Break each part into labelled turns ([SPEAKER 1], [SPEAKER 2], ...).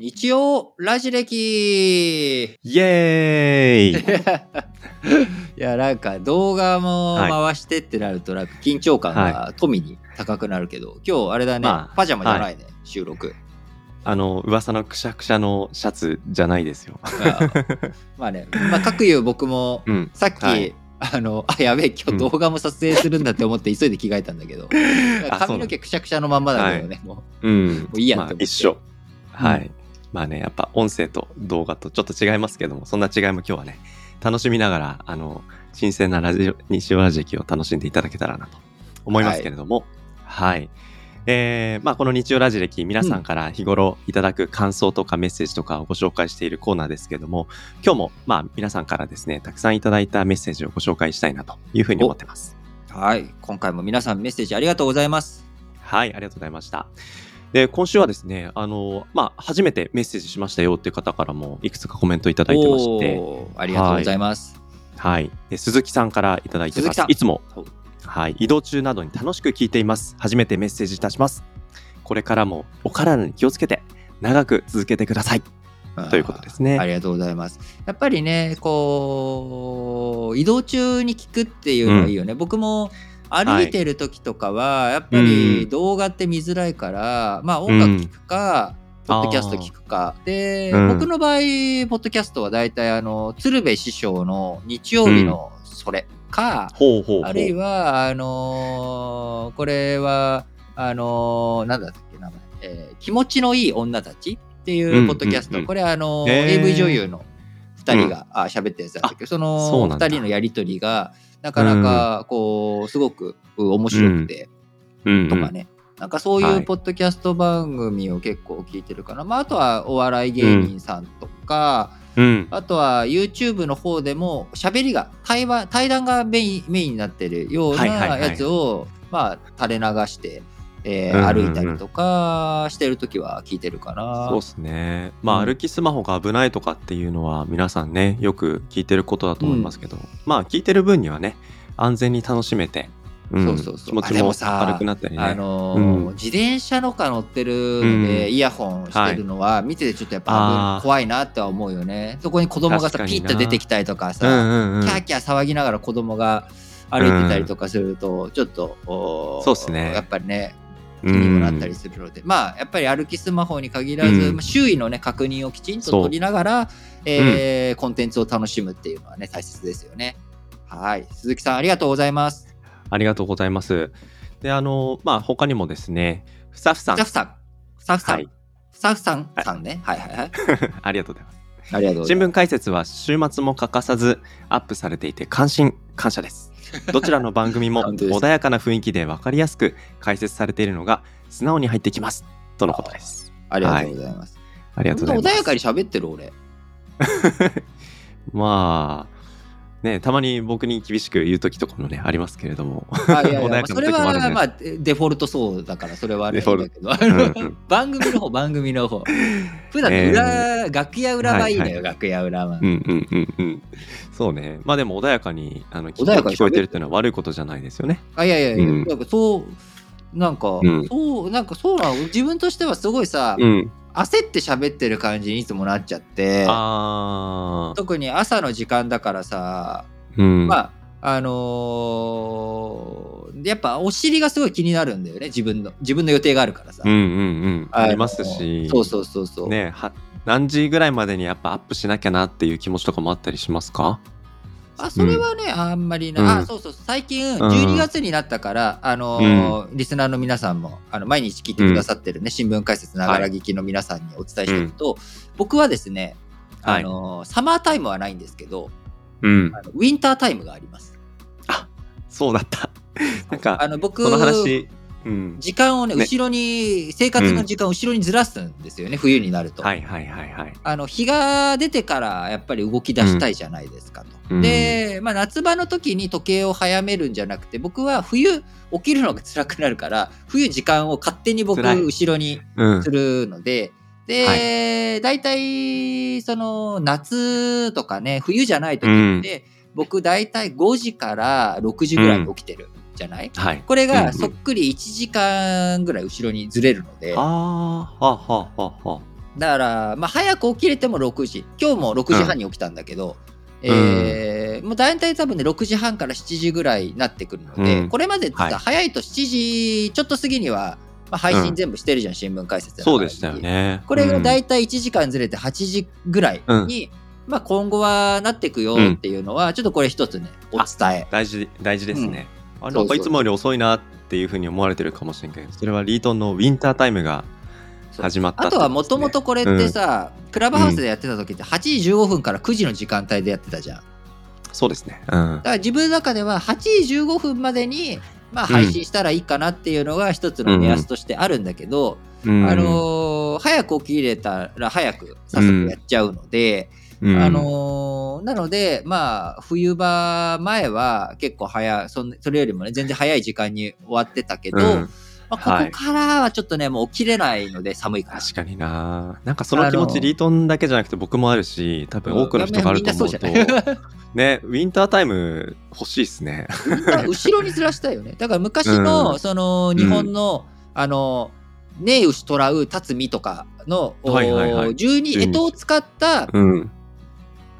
[SPEAKER 1] 日曜ラジ歴。
[SPEAKER 2] イエーイ。
[SPEAKER 1] いや、なんか動画も回してってなると、なんか緊張感が富に高くなるけど、今日あれだね、
[SPEAKER 2] まあ
[SPEAKER 1] パジャマじゃないね、収録。
[SPEAKER 2] あの、噂のくしゃくしゃのシャツじゃないですよ。
[SPEAKER 1] あまあね、まあ、各いう僕も、
[SPEAKER 2] うん。
[SPEAKER 1] さっき、
[SPEAKER 2] はい。
[SPEAKER 1] あの、あ、やべえ、今日動画も撮影するんだって思って急いで着替えたんだけど、
[SPEAKER 2] あ
[SPEAKER 1] 髪の毛くしゃくしゃのまんまだけどね、も
[SPEAKER 2] う。ん。
[SPEAKER 1] ういいや
[SPEAKER 2] ま
[SPEAKER 1] って思って。
[SPEAKER 2] あ一緒。はい。まあね、やっぱ音声と動画とちょっと違いますけども、そんな違いも今日はね、楽しみながら、あの、新鮮なラジオ、西尾ラジキを楽しんでいただけたらなと思いますけれども、はい。えーまあ、この日曜ラジ歴、皆さんから日頃いただく感想とかメッセージとかをご紹介しているコーナーですけれども、今日も、まあ、皆さんからですね、たくさんいただいたメッセージをご紹介したいなというふうに思ってます。
[SPEAKER 1] う。はい。今回も皆さんメッセージありがとうございます。
[SPEAKER 2] はい、ありがとうございました。で、今週はですね、あの、まあ、初めてメッセージしましたよっていう方からもいくつかコメントいただいてまして、
[SPEAKER 1] ありがとうございます。
[SPEAKER 2] はい。で鈴木さんからいただいてますいつもはい、移動中などに楽しく聞いています。初めてメッセージいたします。これからもお体に気をつけて、長く続けてください。ということですね
[SPEAKER 1] ありがとうございます。やっぱりね、こう、移動中に聞くっていうのはいいよね。僕も歩いてる時とかは、やっぱり動画って見づらいから、まあ音楽聞くか、ポッドキャスト聞くか。で、
[SPEAKER 2] うん。
[SPEAKER 1] 僕の場合、ポッドキャストは大体、あの、鶴瓶師匠の日曜日のそれか、
[SPEAKER 2] ほうほうほう。
[SPEAKER 1] あるいは、あのーこれは、あのーなんだっけ、名前。えー気持ちのいい女たちっていうポッドキャスト。
[SPEAKER 2] うんうん。うん
[SPEAKER 1] これは、あの AV 女優の2人があ喋ったやつなんだけど、その
[SPEAKER 2] なんだ。
[SPEAKER 1] 2人のやりとりが、なかなか、こう、すごくう面白くて、とかね。なんかそうい
[SPEAKER 2] はい
[SPEAKER 1] うポッドキャスト番組を結構聞いてるかな。まあ、あとはお笑い芸人さんとか、
[SPEAKER 2] うん。
[SPEAKER 1] あとは YouTube の方でも喋りが対話対談がメインメインになってるようないやつを、まあ垂れ流して、えー
[SPEAKER 2] うんうんうん。
[SPEAKER 1] 歩いたりとかしてる時は聞いてるかな。
[SPEAKER 2] そうですね。まあ、
[SPEAKER 1] うん。
[SPEAKER 2] 歩きスマホが危ないとかっていうのは皆さんね、よく聞いてることだと思いますけど、まあ、聞いてる分にはね、安全に楽しめて、うん、
[SPEAKER 1] そうそうそう。
[SPEAKER 2] 気持ちも軽くなったりね。
[SPEAKER 1] あのー
[SPEAKER 2] うん。
[SPEAKER 1] 自転車とか乗ってるので、
[SPEAKER 2] うん。
[SPEAKER 1] イヤホンしてるのは見ててちょっとやっぱ怖いなっては思うよね。そこに子供がさピッと出てきたりとかさ、
[SPEAKER 2] うんうんうん。
[SPEAKER 1] キャーキャー騒ぎながら子供が歩いてたりとかすると、ちょっと、おー
[SPEAKER 2] そうっすね。
[SPEAKER 1] やっぱりねにもなっ
[SPEAKER 2] ん
[SPEAKER 1] たりするので、まあやっぱり歩きスマホに限らず、
[SPEAKER 2] うん
[SPEAKER 1] まあ周囲のね確認をきちんと取りながら、えーコンテンツを楽しむっていうのはね大切ですよね。はい鈴木さんありがとうございます。
[SPEAKER 2] ありがとうございます。で、あの、まあ、他にもですね、スタッフさん。
[SPEAKER 1] スタッフさんスタッフさん、
[SPEAKER 2] はい
[SPEAKER 1] スタッフさんさんねはいはいはい
[SPEAKER 2] ありがとうございます。
[SPEAKER 1] ありがとうございます。
[SPEAKER 2] 新聞解説は週末も欠かさずアップされていて感心感謝ですどちらの番組も穏やかな雰囲気で分かりやすく解説されているのが素直に入ってきます。とのことです。
[SPEAKER 1] ありがとうございます。
[SPEAKER 2] ありがとうございます。
[SPEAKER 1] 穏やかに喋ってる俺。
[SPEAKER 2] まあねたまに僕に厳しく言う時とかもねありますけれども。
[SPEAKER 1] あいやいや
[SPEAKER 2] 穏やかな
[SPEAKER 1] それはまあデフォルトそうだからそれはあれだけど、
[SPEAKER 2] うんうん
[SPEAKER 1] 番組の方番組の方。普段
[SPEAKER 2] えー。
[SPEAKER 1] 裏、楽屋裏はいいんだよ、
[SPEAKER 2] はい
[SPEAKER 1] 楽屋裏は。
[SPEAKER 2] うんうんうんうん。そうね。まあでも穏やかにあの聞聞こえてるっていうのは悪いことじゃないですよね。
[SPEAKER 1] あいやいやいや、
[SPEAKER 2] うん。
[SPEAKER 1] なんかそうなんか、
[SPEAKER 2] うん。
[SPEAKER 1] そうなんかそうなの？自分としてはすごいさ、
[SPEAKER 2] うん
[SPEAKER 1] 焦って喋ってる感じにいつもなっちゃって。特に朝の時間だからさ、
[SPEAKER 2] うん。
[SPEAKER 1] まああのーやっぱお尻がすごい気になるんだよね。自分の自分の予定があるからさ、
[SPEAKER 2] うんうんうん。
[SPEAKER 1] あ
[SPEAKER 2] りますし。
[SPEAKER 1] そうそうそうそう、
[SPEAKER 2] ねは何時ぐらいまでにやっぱアップしなきゃなっていう気持ちとかもあったりしますか？
[SPEAKER 1] あそれはね、あんまりな、
[SPEAKER 2] うん。
[SPEAKER 1] あそうそう。最近12月になったから、あのーリスナーの皆さんもあの毎日聞いてくださってるね、新聞解説ながら聞きの皆さんにお伝えしてると、僕はですね、あのーサマータイムはないんですけど
[SPEAKER 2] うん。
[SPEAKER 1] あのウィンタータイムがあります。
[SPEAKER 2] そうだった。なんか
[SPEAKER 1] あの僕
[SPEAKER 2] その話うん。
[SPEAKER 1] 時間をね
[SPEAKER 2] ね。
[SPEAKER 1] 後ろに生活の時間を後ろにずらすんですよね、冬になると。
[SPEAKER 2] はいはいはいはい。
[SPEAKER 1] あの日が出てからやっぱり動き出したいじゃないですかと。
[SPEAKER 2] うん。
[SPEAKER 1] で、まあ、夏場の時に時計を早めるんじゃなくて僕は冬起きるのが辛くなるから冬時間を勝手に僕後ろに
[SPEAKER 2] うん
[SPEAKER 1] するので。で、大体その夏とかね冬じゃない時って、僕大体5時から6時ぐらいに起きてるじゃない、
[SPEAKER 2] はい。
[SPEAKER 1] これ
[SPEAKER 2] うんうん。
[SPEAKER 1] がそっくり1時間ぐらい後ろにずれるので、
[SPEAKER 2] あーはあはあはあ。はあ
[SPEAKER 1] だから、まあ、早く起きれても6時。今日も6時半に起きたんだけど、えーもう大体多分ね6時半から7時ぐらいになってくるので、
[SPEAKER 2] うん。
[SPEAKER 1] これまで早いと7時ちょっと過ぎには、まあ、配信全部してるじゃん、新聞解説の
[SPEAKER 2] そうでしたよね。
[SPEAKER 1] これが
[SPEAKER 2] うん
[SPEAKER 1] 大体1時間ずれて8時ぐらいに、まあ、今後はなっていくよっていうのは、ちょっとこれ一つねお伝え。
[SPEAKER 2] 大事、大事ですね。あなんかいつもより遅いなっていうふうに思われてるかもしれんけど、それはリートンのウィンタータイムが始まった
[SPEAKER 1] あとはもともとこれって
[SPEAKER 2] うん。
[SPEAKER 1] さ、クラブハウスでやってた時って8時15分から9時の時間帯でやってたじゃん。だ
[SPEAKER 2] そうですね。うん。
[SPEAKER 1] から自分の中では8時15分までに、まあ、配信したらいいかなっていうのが一つの目安としてあるんだけど、
[SPEAKER 2] うん。
[SPEAKER 1] あのー早く起きれたら早く早速やっちゃうので、
[SPEAKER 2] うん。
[SPEAKER 1] あのーなのでまあ冬場前は結構早いそんそれよりもね全然早い時間に終わってたけど、
[SPEAKER 2] うん。
[SPEAKER 1] まあ、ここからはちょっとね、もう起きれないので寒いから。
[SPEAKER 2] 確かにな。なんかその気持ちリートンだけじゃなくて僕もあるし多分多くの人があると思うと、ねウィンタータイム欲しいっすね。
[SPEAKER 1] 後ろにずらしたいよね。だから昔の、
[SPEAKER 2] うん。
[SPEAKER 1] その日本の、あの、ねえ牛とらう立つ実とかの、
[SPEAKER 2] はいはいはい。
[SPEAKER 1] お十二。干支を使った
[SPEAKER 2] うん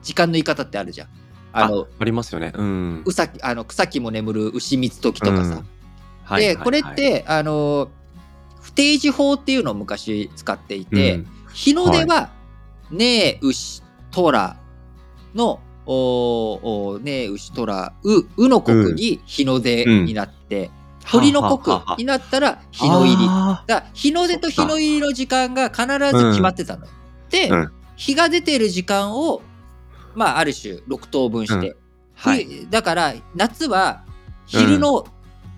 [SPEAKER 1] 時間の言い方ってあるじゃん。あの、
[SPEAKER 2] ありますよね。うん。
[SPEAKER 1] うさきあの草木も眠る牛蜜時とかさ。
[SPEAKER 2] はいはいはい。
[SPEAKER 1] で、これって、あの、不定時法っていうのを昔使っていて、
[SPEAKER 2] うん。
[SPEAKER 1] 日の出は、ねえ、牛、とらの、おおねえ、牛、とら、う、うの国に日の出になって、鳥の国になったら日の入り。
[SPEAKER 2] あ
[SPEAKER 1] だ日の出と日の入りの時間が必ず決まってたの。で、
[SPEAKER 2] うん。
[SPEAKER 1] 日が出てる時間を、まあ、ある種6等分して、
[SPEAKER 2] ーはい。
[SPEAKER 1] 冬だから夏は昼の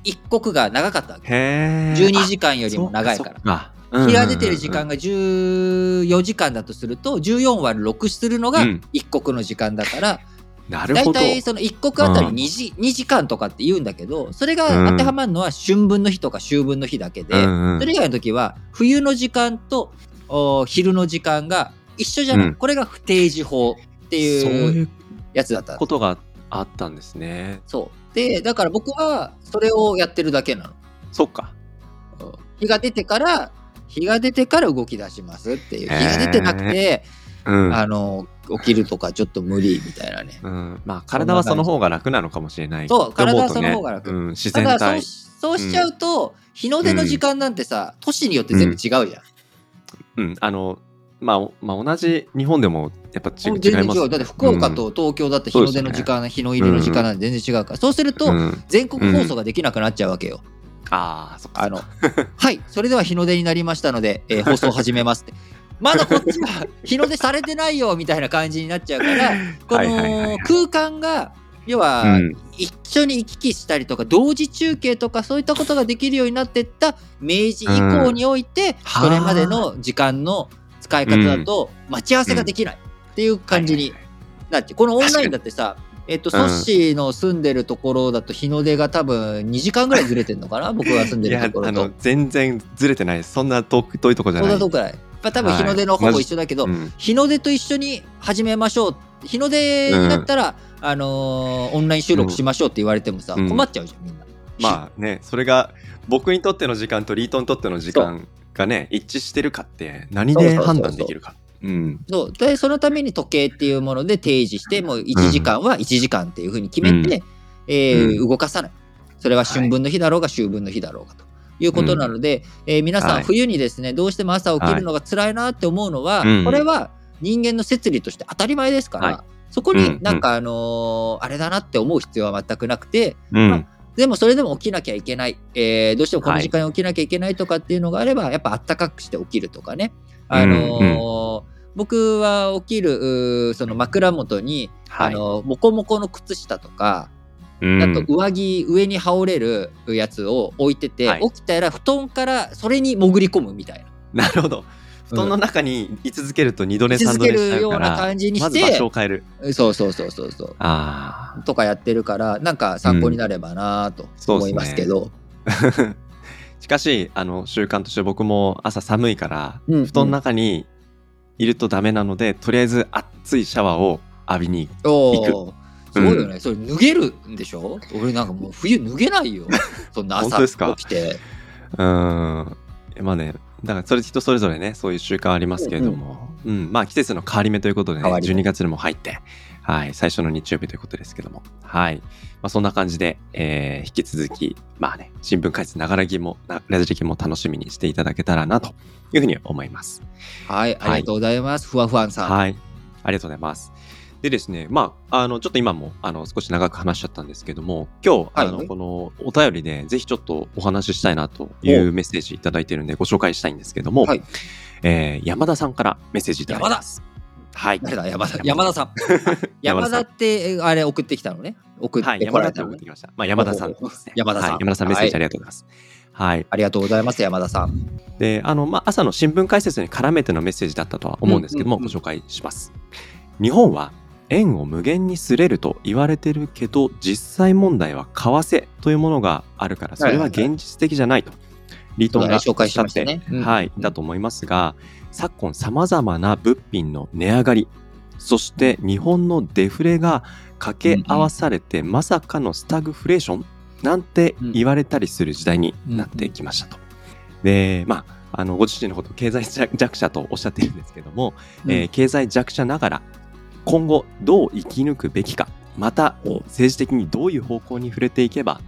[SPEAKER 1] 一刻が長かったわけ。
[SPEAKER 2] へえ
[SPEAKER 1] 12時間よりも長いから。
[SPEAKER 2] ら
[SPEAKER 1] 日が出てる時間が14時間だとすると14割る6するのが
[SPEAKER 2] うん。
[SPEAKER 1] 一刻の時間だから、
[SPEAKER 2] なるほど。
[SPEAKER 1] だいたいその一刻あたり
[SPEAKER 2] うん。
[SPEAKER 1] 2時 ,2 時間とかって言うんだけどそれが当てはまるのは春分の日とか秋分の日だけで、
[SPEAKER 2] うんうん
[SPEAKER 1] それ以外の時は冬の時間とお昼の時間が一緒じゃない、
[SPEAKER 2] うん。
[SPEAKER 1] これが不定時法っていうやつだった。の
[SPEAKER 2] ことがあったんですね。
[SPEAKER 1] そう。でだから僕はそれをやってるだけなの。
[SPEAKER 2] そっか。
[SPEAKER 1] うん日が出てから日が出てから動き出しますっていう。日が出てなくて、
[SPEAKER 2] うん。
[SPEAKER 1] あの起きるとかちょっと無理みたいなね。
[SPEAKER 2] うん、まあ体はその方が楽なのかもしれない。
[SPEAKER 1] そう体はその方が楽。
[SPEAKER 2] うん、自然体。
[SPEAKER 1] しそうしちゃうと、日の出の時間なんてさ、都市によって全部違うじゃん。
[SPEAKER 2] うん。あのまあ、おまあ同じ日本でもやっぱち違
[SPEAKER 1] 全然
[SPEAKER 2] います。
[SPEAKER 1] 違う。だって福岡と東京だって日の出の時間、日の入りの時間なんて全然違うから、そうすると、
[SPEAKER 2] うん。うん
[SPEAKER 1] 全国放送ができなくなっちゃうわけよ。
[SPEAKER 2] ああそっか
[SPEAKER 1] あのはい、それでは日の出になりましたので、えー 放送を始めますって。まだこっちは日の出されてないよみたいな感じになっちゃうから、この空間が、要は、
[SPEAKER 2] うん。
[SPEAKER 1] 一緒に行き来したりとか、同時中継とかそういったことができるようになっていった明治以降において、
[SPEAKER 2] はあ
[SPEAKER 1] それまでの時間の使い方だと待ち合わせができないっていう感じになって、このオンラインだってさ、えっと、ソ
[SPEAKER 2] うん
[SPEAKER 1] ッシーの住んでるところだと日の出が多分2時間ぐらいずれてんのかな？僕が住んでるところと。
[SPEAKER 2] 全然ずれてないそんな遠く遠いとこじゃない。
[SPEAKER 1] そんなとこくらい。まあ、多分日の出のほぼ一緒だけど、
[SPEAKER 2] うん。
[SPEAKER 1] 日の出と一緒に始めましょう。日の出になったら、あのーオンライン収録しましょうって言われてもさ、
[SPEAKER 2] うん。
[SPEAKER 1] 困っちゃうじゃん、みんな。
[SPEAKER 2] まあねそれが僕にとっての時間とリートにとっての時間がね一致してるかって何で判断できるか。うん。
[SPEAKER 1] そう。でそのために時計っていうもので提示してもう1時間は1時間っていうふうに決めて、えー
[SPEAKER 2] う
[SPEAKER 1] 動かさない。それは春分の日だろうが秋分の日だろうがということなので、えー皆さ
[SPEAKER 2] はい。
[SPEAKER 1] ん冬にですねどうしても朝起きるのが辛いなって思うのは、
[SPEAKER 2] うん。
[SPEAKER 1] これは人間の摂理として当たり前ですから、
[SPEAKER 2] はい。
[SPEAKER 1] そこ
[SPEAKER 2] うん
[SPEAKER 1] になん。かあのーあれだなって思う必要は全くなくて、
[SPEAKER 2] うん
[SPEAKER 1] でもそれでも起きなきゃいけない、えーどうしてもこの時間に起きなきゃいけないとかっていうのがあれば、やっぱあったかくして起きるとかね。あのー僕は起きるその枕元に、
[SPEAKER 2] はい。
[SPEAKER 1] あのモコモコの靴下とか、
[SPEAKER 2] うん。
[SPEAKER 1] あと上着上に羽織れるやつを置いてて、
[SPEAKER 2] はい。
[SPEAKER 1] 起きたら布団からそれに潜り込むみたいな。
[SPEAKER 2] なるほど布団の中に居続けると二度寝三度寝しちゃ
[SPEAKER 1] う
[SPEAKER 2] から
[SPEAKER 1] 感じにし
[SPEAKER 2] まず場所
[SPEAKER 1] て、
[SPEAKER 2] を変える。
[SPEAKER 1] そうそうそうそうそう。
[SPEAKER 2] ああ。
[SPEAKER 1] とかやってるから、なんか参考になればなと思いますけど。
[SPEAKER 2] しかしあの習慣として僕も朝寒いから、
[SPEAKER 1] うん
[SPEAKER 2] 布団の中にいるとダメなのでとりあえず熱いシャワーを浴びに
[SPEAKER 1] お
[SPEAKER 2] 行
[SPEAKER 1] お。すごいよね、それ脱げるんでしょ？俺なんかもう冬脱げないよ。そんな朝
[SPEAKER 2] 本当ですか？
[SPEAKER 1] 起きて。
[SPEAKER 2] うーんまあねだからそれ人それぞれね、そういう習慣ありますけれども、うん、まあ季節の変わり目ということでね、
[SPEAKER 1] 変わり目
[SPEAKER 2] 12月にも入って、はい、最初の日曜日ということですけども、はい。まあそんな感じで、えー引き続き、まあね、新聞解説ながら聞きも、なラジ聞きも楽しみにしていただけたらなというふうに思います。
[SPEAKER 1] はい、ありがとうございます。ふわふわんさん。
[SPEAKER 2] はい。ありがとうございます。でですね、まあ、あの、ちょっと今も、あの、少し長く話しちゃったんですけども、今日、あの、
[SPEAKER 1] はい
[SPEAKER 2] このお便りで、ぜひちょっとお話ししたいなというメッセージいただいてるんで、ご紹介したいんですけども、
[SPEAKER 1] はい
[SPEAKER 2] えー山田さんからメッセージいただいてます。はい。
[SPEAKER 1] 誰だ？山田 山田さん。山田って、あれ送ってきたのね。送っ
[SPEAKER 2] はい、山田って送ってきました。まあ、山田さん。
[SPEAKER 1] 山田さん
[SPEAKER 2] はい山田さんメッセージありがとうございます。はい。
[SPEAKER 1] ありがとうございます、山田さん。
[SPEAKER 2] で、あの、まあ、朝の新聞解説に絡めてのメッセージだったとは思うんですけども、
[SPEAKER 1] うんうんうん
[SPEAKER 2] ご紹介します。日本は円を無限にすれると言われてるけど、実際問題は為替というものがあるから、それは現実的じゃないと。リートンが
[SPEAKER 1] 紹介した
[SPEAKER 2] おっ
[SPEAKER 1] ね。うん。
[SPEAKER 2] ゃってはい、だと思いますが、昨今様々な物品の値上がり、そして日本のデフレが掛け合わされて、まさかのスタグフレーションなんて言われたりする時代になってきましたと。で、まあ、あの、ご自身のことを経済弱者とおっしゃっているんですけども、えー経済弱者ながら、今後どう生き抜くべきか、また政治的にどういう方向に触れていけば、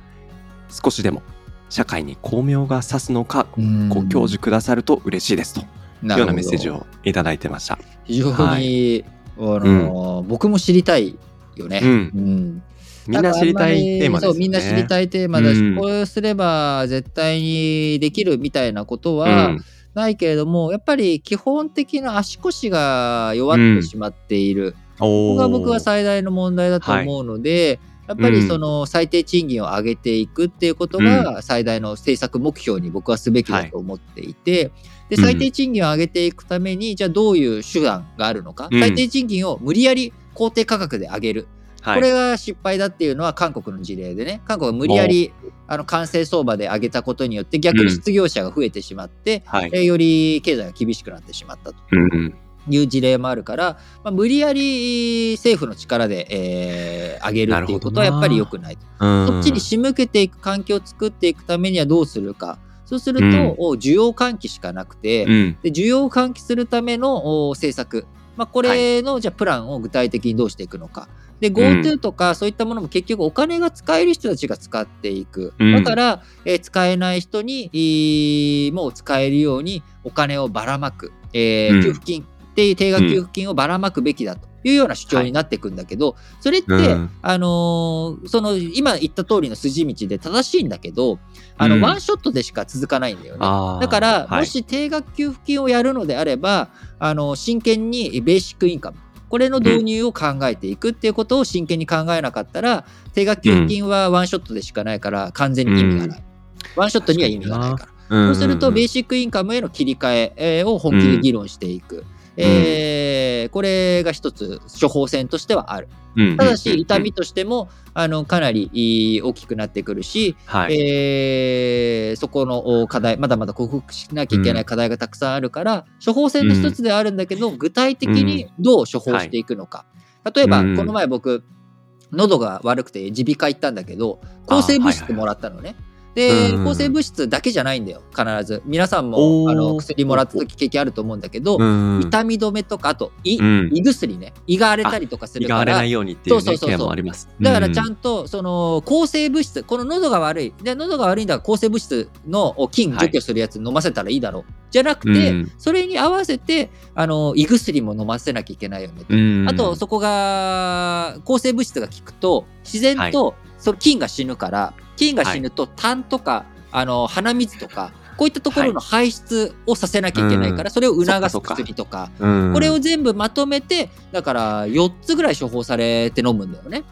[SPEAKER 2] 少しでも社会に巧妙が指すのか、ご教授くださると嬉しいですというようなメッセージをいただいてました。
[SPEAKER 1] 非常に、
[SPEAKER 2] はい
[SPEAKER 1] あのー僕も知りたいよね。
[SPEAKER 2] うん。
[SPEAKER 1] うん。
[SPEAKER 2] みんな知りたいテーマですよね。
[SPEAKER 1] そうみんな知りたいテーマだし、
[SPEAKER 2] うん。
[SPEAKER 1] こうすれば絶対にできるみたいなこと
[SPEAKER 2] う
[SPEAKER 1] は
[SPEAKER 2] ん。
[SPEAKER 1] ないけれども、やっぱり基本的な足腰が弱ってしまっている、ここが僕は最大の問題だと思うので、やっぱりその最低賃金を上げていくっていうことが最大の政策目標に僕はすべきだと思っていて、で
[SPEAKER 2] うん。
[SPEAKER 1] 最低賃金を上げていくためにじゃあどういう手段があるのか、
[SPEAKER 2] うん。
[SPEAKER 1] 最低賃金を無理やり公定価格で上げる、
[SPEAKER 2] はい。
[SPEAKER 1] これが失敗だっていうのは韓国の事例でね。韓国が無理やりあの完成相場で上げたことによって逆に失業者が増えてしまって、
[SPEAKER 2] はい。
[SPEAKER 1] えーより経済が厳しくなってしまったと。
[SPEAKER 2] うん
[SPEAKER 1] いう事例もあるから、まあ、無理やり政府の力で、えー上げるっていうことはやっぱり良くないと。
[SPEAKER 2] うん。
[SPEAKER 1] そっちに仕向けていく環境を作っていくためにはどうするか。そうすると、
[SPEAKER 2] うん。
[SPEAKER 1] お需要喚起しかなくて、
[SPEAKER 2] うん。
[SPEAKER 1] で需要を喚起するためのお政策、まあ、これの、じゃあプランを具体的にどうしていくのか。で GoTo とかそういったものも結局お金が使える人たちが使っていく。
[SPEAKER 2] うん。
[SPEAKER 1] だから、えー使えない人にいーもう使えるようにお金をばらまく、えー
[SPEAKER 2] うん。
[SPEAKER 1] 給付金っていう定額給付金をばらまくべきだというような主張になっていくんだけど、それって、
[SPEAKER 2] うん
[SPEAKER 1] あのーその今言った通りの筋道で正しいんだけどあの、
[SPEAKER 2] うん
[SPEAKER 1] ワンショットでしか続かないんだよね。だから、
[SPEAKER 2] はい
[SPEAKER 1] もし定額給付金をやるのであれば、あの真剣にベーシックインカム、これの導入を考えていくっていうことを真剣に考えなかったら、定額給付金はワンショットでしかないから、完全に意味がない。ワンショットには意味がないから。そうすると、ベーシックインカムへの切り替ええーを本気で議論していく。えーこれが一つ処方箋としてはある。ただし、痛みとしてもあのかなり大きくなってくるし、
[SPEAKER 2] はい。
[SPEAKER 1] えーそこのお課題、まだまだ克服しなきゃいけない課題がたくさんあるから、処方箋の一つではあるんだけど、具体的にどう処方していくのか。例えば、
[SPEAKER 2] うん。
[SPEAKER 1] この前僕、喉が悪くて耳鼻科行ったんだけど、抗生物質もらったのね。で、
[SPEAKER 2] うん。
[SPEAKER 1] 抗生物質だけじゃないんだよ、必ず。皆さんもあの薬もらった時経験あると思うんだけど、
[SPEAKER 2] うん
[SPEAKER 1] 痛み止めとか、あと胃、
[SPEAKER 2] うん。
[SPEAKER 1] 胃薬ね、胃が荒れたりとかするから。
[SPEAKER 2] 胃が荒れない、ようにっていうね
[SPEAKER 1] そうそうそうそう。
[SPEAKER 2] ケアもあります。
[SPEAKER 1] だからちゃ
[SPEAKER 2] と
[SPEAKER 1] んとその抗生物質、この喉が悪い、で喉が悪いんだから抗生物質の菌除去するやつ飲ませたらいいだろう、じゃなくて、
[SPEAKER 2] うん。
[SPEAKER 1] それに合わせてあの胃薬も飲ませなきゃいけないよねと。あとそこが抗生物質が効くと自然とその菌が死ぬから、菌が死ぬと痰とかあの鼻水とかこういったところの排出をさせなきゃいけないから、
[SPEAKER 2] うん。
[SPEAKER 1] それを促す薬とか
[SPEAKER 2] こ
[SPEAKER 1] これを全部まとめてだから4つぐらい処方されて飲むんだよね。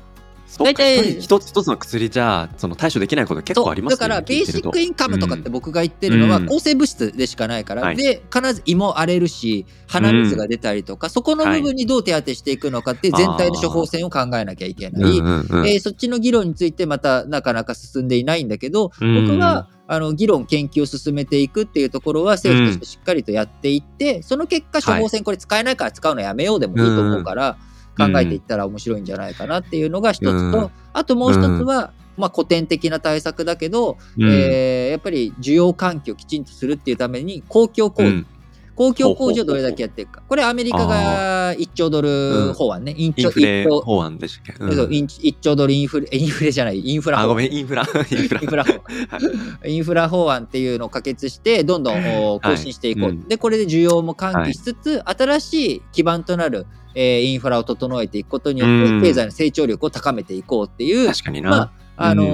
[SPEAKER 2] 大
[SPEAKER 1] 大体
[SPEAKER 2] 体一つ一つの薬じゃその対処できないこと結構あります
[SPEAKER 1] そうだからベーシックインカムとかって
[SPEAKER 2] うん。
[SPEAKER 1] 僕が言ってるのは
[SPEAKER 2] うん。
[SPEAKER 1] 抗生物質でしかないから、
[SPEAKER 2] はい。
[SPEAKER 1] で必ず胃も荒れるし鼻水が出たりとか、そこの部分にどう手当てしていくのかって全体の処方箋を考えなきゃいけない、
[SPEAKER 2] うんうんうん。
[SPEAKER 1] えーそっちの議論についてまたなかなか進んでいないんだけど、
[SPEAKER 2] うん。
[SPEAKER 1] 僕はあの議論研究を進めていくっていうところは政府としてしっかりとやっていって、その結果処方箋これ使えないから使うのやめようでもいいと思うから、
[SPEAKER 2] うん
[SPEAKER 1] 考えていったら面白いんじゃないかなっていうのが一つと、
[SPEAKER 2] うん。
[SPEAKER 1] あともう一つは、まあ、古典的な対策だけど、
[SPEAKER 2] うん。
[SPEAKER 1] えーやっぱり需要喚起をきちんとするっていうために公共工事、
[SPEAKER 2] うん
[SPEAKER 1] 公共工事をどれだけやっていくかこれアメリカが1兆ドル法案ね、イン
[SPEAKER 2] フレ
[SPEAKER 1] 1兆。
[SPEAKER 2] 法案でしたっけ、うん。
[SPEAKER 1] そうイン1兆ドルインフレインフレじゃない。インフラ
[SPEAKER 2] あ、
[SPEAKER 1] 法
[SPEAKER 2] ごめん、インフラ。インフラ。
[SPEAKER 1] インフラ法。インフラ法案っていうのを可決してどんどんお更新していこう、
[SPEAKER 2] はいうん。
[SPEAKER 1] でこれで需要も喚起しつつ、新しい基盤となる、えーインフラを整えていくことによって、
[SPEAKER 2] うん。
[SPEAKER 1] 経済の成長力を高めていこうっていう
[SPEAKER 2] 確かにな。
[SPEAKER 1] まああの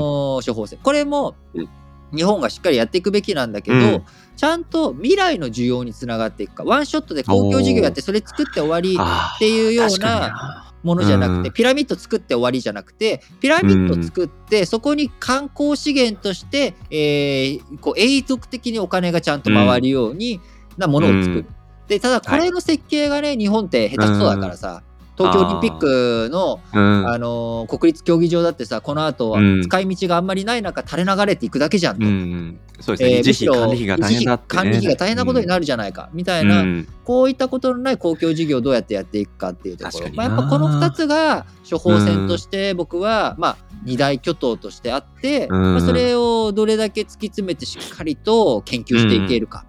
[SPEAKER 1] ー処方箋。これも
[SPEAKER 2] うん
[SPEAKER 1] 日本がしっかりやっていくべきなんだけど、
[SPEAKER 2] うん。
[SPEAKER 1] ちゃんと未来の需要につながっていくか。ワンショットで公共事業やってそれ作って終わりっていうようなものじゃなくて、
[SPEAKER 2] うん
[SPEAKER 1] ピラミッド作って終わりじゃなくてピラミッド作って、そこに観光資源として、えーこう永続的にお金がちゃんと回るようになものを作る。
[SPEAKER 2] うん。
[SPEAKER 1] でただこれの設計がね、日本って下手くそだからさ、東京オリンピックの、
[SPEAKER 2] うん。
[SPEAKER 1] あのー国立競技場だってさこの後、
[SPEAKER 2] うん
[SPEAKER 1] 使い道があんまりない中垂れ流れていくだけじゃんと。
[SPEAKER 2] うんうん。そうですね。維持
[SPEAKER 1] えーむしろ
[SPEAKER 2] 費、管理費が大変だって、ね。
[SPEAKER 1] 管理費が大変なことになるじゃないか、みたいな、
[SPEAKER 2] うん
[SPEAKER 1] こういったことのない公共事業をどうやってやっていくかっていうところ、まあ、
[SPEAKER 2] な
[SPEAKER 1] やっぱこの2つが処方箋として僕は、まあ、二大巨頭としてあって、
[SPEAKER 2] うん
[SPEAKER 1] まあ、それをどれだけ突き詰めてしっかりと研究していけるか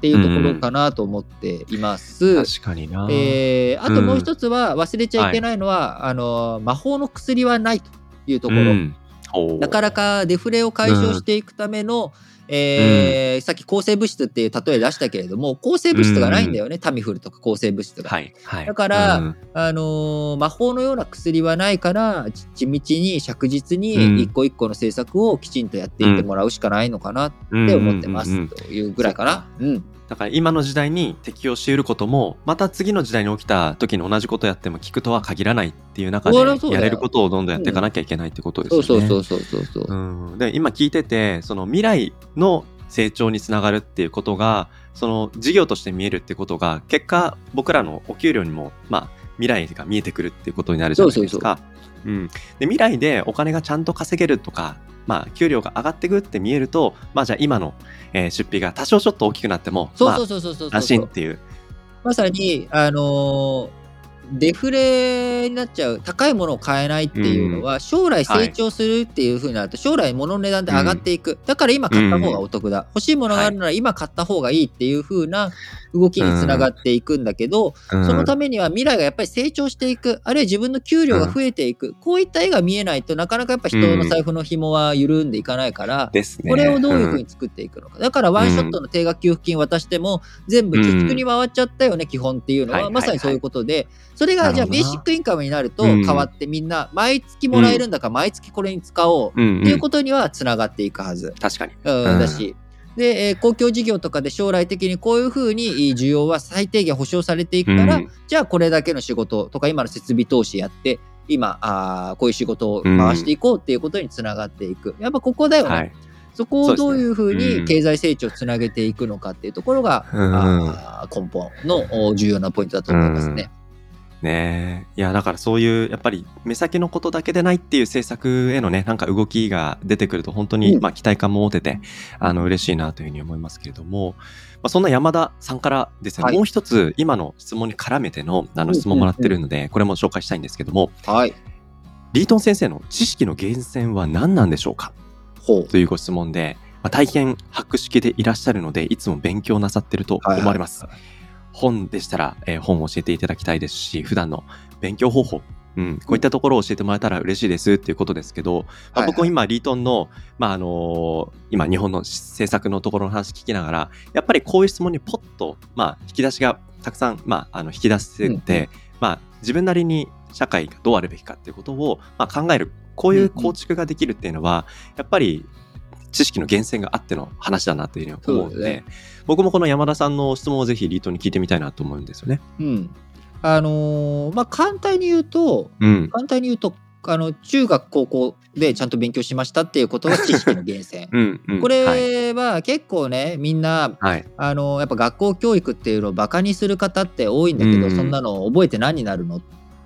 [SPEAKER 1] っていうところかなと思っています。
[SPEAKER 2] 確かにな。
[SPEAKER 1] えーあともう一つは忘れちゃいけないのは、あの魔法の薬はないというところ、
[SPEAKER 2] うん。
[SPEAKER 1] なかなかデフレを解消していくための、えーさっき抗生物質っていう例え出したけれども抗生物質がないんだよね、タミフルとか抗生物質が。
[SPEAKER 2] はい。はい。
[SPEAKER 1] だから
[SPEAKER 2] うん
[SPEAKER 1] あのー魔法のような薬はないから地道に着実
[SPEAKER 2] うん
[SPEAKER 1] に一個一個の政策をきちんとやっていってもらうしかないのかなって思ってます
[SPEAKER 2] うんうんうん
[SPEAKER 1] というぐらいかな。うん
[SPEAKER 2] だから今の時代に適用し得ることも、また次の時代に起きた時に同じことやっても効くとは限らないっていう中で、やれることをどんどんやっていかなきゃいけないってことです
[SPEAKER 1] そ
[SPEAKER 2] よね。
[SPEAKER 1] うそうそうそうそうそう。
[SPEAKER 2] うん、で今聞いててその未来の成長につながるっていうことがその事業として見えるってことが結果僕らのお給料にも、まあ、未来が見えてくるっていうことになるじゃないですか。うん、で未来でお金がちゃんと稼げるとか、まあ、給料が上がってくって見えると、まあ、じゃあ今の、えー出費が多少ちょっと大きくなっても
[SPEAKER 1] そうそうそうそうそう
[SPEAKER 2] まあ、安心っていう。
[SPEAKER 1] まさに、あのーデフレになっちゃう高いものを買えないっていうのは、将来成長するっていうふうになると、将来物の値段って上がっていく、だから今買った方がお得だ、欲しいものがあるなら今買った方がいいっていうふうな動きにつながっていくんだけど、
[SPEAKER 2] うん。
[SPEAKER 1] そのためには未来がやっぱり成長していく。あるいは自分の給料が増えていく、こういった絵が見えないとなかなかやっぱ人の財布の紐は緩んでいかないから、
[SPEAKER 2] ですね。
[SPEAKER 1] これをどういうふうに作っていくのか。だからワンショットの定額給付金渡しても、全部貯蓄に回っちゃったよね、基本っていうのは、まさにそういうことで、それがじゃあベーシックインカムになると
[SPEAKER 2] うん。
[SPEAKER 1] 変わってみんな、毎月もらえるんだから毎月これに使おう
[SPEAKER 2] うんうん。
[SPEAKER 1] っていうことにはつながっていくはず。
[SPEAKER 2] 確かに。
[SPEAKER 1] うん
[SPEAKER 2] うん。
[SPEAKER 1] だし。で、えー公共事業とかで将来的にこういうふうに需要は最低限保障されていくから、
[SPEAKER 2] うん。
[SPEAKER 1] じゃあこれだけの仕事とか今の設備投資やって今あーこういう仕事を回していこうっていうことにつながっていく、やっぱここだよね、
[SPEAKER 2] はい。
[SPEAKER 1] そこをどういうふうに経済成長をつなげていくのかっていうところが、
[SPEAKER 2] うん。
[SPEAKER 1] あー根本のお重要なポイントだと思いますね。
[SPEAKER 2] ねえ。いや、だからそういう、やっぱり目先のことだけでないっていう政策へのね、なんか動きが出てくると本当に、
[SPEAKER 1] うん
[SPEAKER 2] まあ期待感も持てて、あの、嬉しいなというふうに思いますけれども、まあそんな山田さんからですね、
[SPEAKER 1] はい
[SPEAKER 2] もう一つ今の質問に絡めての、あの、質問もらってるので、これも紹介したいんですけども、
[SPEAKER 1] はい。
[SPEAKER 2] リートン先生の知識の源泉は何なんでしょうか？
[SPEAKER 1] ほう。
[SPEAKER 2] というご質問で、まあ、大変博識でいらっしゃるので、いつも勉強なさってると思われます。本でしたら、えー本を教えていただきたいですし、普段の勉強方法、うん、こういったところを教えてもらえたら嬉しいですっていうことですけど、まあ、
[SPEAKER 1] はい
[SPEAKER 2] 僕も今、リートンの、まああのー今、日本の政策のところの話聞きながら、やっぱりこういう質問にポッと、まあ、引き出しがたくさん、まあ、あの引き出せて、まあ、自分なりに社会がどうあるべきかっていうことを、まあ、考える、こういう構築ができるっていうのは、やっぱり知識の源泉があっての話だなというふうに思うので、
[SPEAKER 1] ね
[SPEAKER 2] 僕もこの山田さんの質問をぜひリートに聞いてみたいなと思うんですよね。
[SPEAKER 1] うん。あのーまあ、簡単に言うと、
[SPEAKER 2] うん。
[SPEAKER 1] 簡単に言うと、あの中学高校でちゃんと勉強しましたっていうことが知識の源泉。
[SPEAKER 2] うん、うん。
[SPEAKER 1] こ
[SPEAKER 2] はい。
[SPEAKER 1] れは結構ねみんな
[SPEAKER 2] はい。
[SPEAKER 1] あのやっぱ学校教育っていうのをバカにする方って多いんだけど、
[SPEAKER 2] うん
[SPEAKER 1] そんなの覚えて何になるの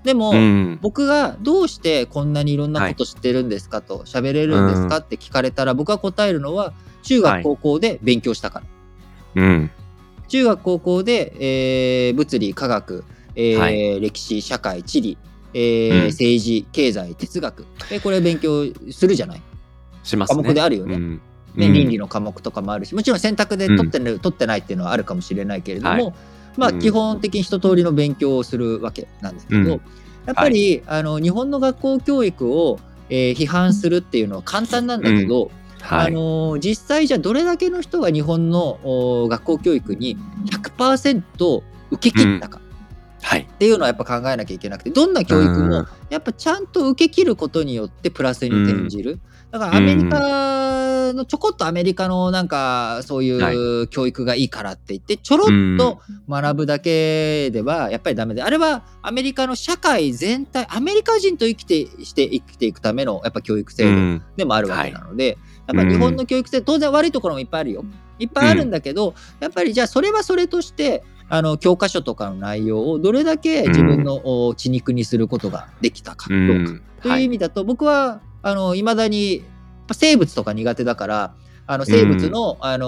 [SPEAKER 1] でも、
[SPEAKER 2] うん。
[SPEAKER 1] 僕がどうしてこんなにいろんなこと知ってるんですかと喋れるんですかって聞かれたら僕が答えるのは中学
[SPEAKER 2] はい
[SPEAKER 1] 高校で勉強したから、
[SPEAKER 2] うん。
[SPEAKER 1] 中学高校で、えー物理科学、えー
[SPEAKER 2] はい。
[SPEAKER 1] 歴史社会地理、えー
[SPEAKER 2] うん。
[SPEAKER 1] 政治経済哲学。でこれ勉強するじゃない？
[SPEAKER 2] しますね。
[SPEAKER 1] 科目であるよね。
[SPEAKER 2] うん。
[SPEAKER 1] ね、
[SPEAKER 2] うん。
[SPEAKER 1] 倫理の科目とかもあるしもちろん選択で取ってる、取ってないっていうのはあるかもしれないけれども、
[SPEAKER 2] はい
[SPEAKER 1] まあ
[SPEAKER 2] うん
[SPEAKER 1] 基本的に一通りの勉強をするわけなんだけど、
[SPEAKER 2] うん
[SPEAKER 1] やっぱり、あの日本の学校教育を、えー批判するっていうのは簡単なんだけど、
[SPEAKER 2] はい。
[SPEAKER 1] あの実際じゃあどれだけの人が日本のお学校教育に100%受け切ったか
[SPEAKER 2] はい。
[SPEAKER 1] っていうのはやっぱ考えなきゃいけなくてどんな教育
[SPEAKER 2] うん
[SPEAKER 1] もやっぱちゃんと受け切ることによってプラスに転じる。だからアメリカのちょこっとアメリカのなんかそういう教育がいいからって言ってちょろっと学ぶだけではやっぱりダメであれはアメリカの社会全体アメリカ人と生きてして生きていくためのやっぱ教育制度
[SPEAKER 2] うん。
[SPEAKER 1] でもあるわけなので、やっぱり日本の教育制度当然悪いところもいっぱいあるよ。いっぱいあるんだけど、やっぱりじゃあそれはそれとしてあの教科書とかの内容をどれだけ自分のお血肉にすることができたかど
[SPEAKER 2] う
[SPEAKER 1] うか、
[SPEAKER 2] ん。
[SPEAKER 1] という意味だと僕はあの未だにぱ生物とか苦手だからあの生物の、あの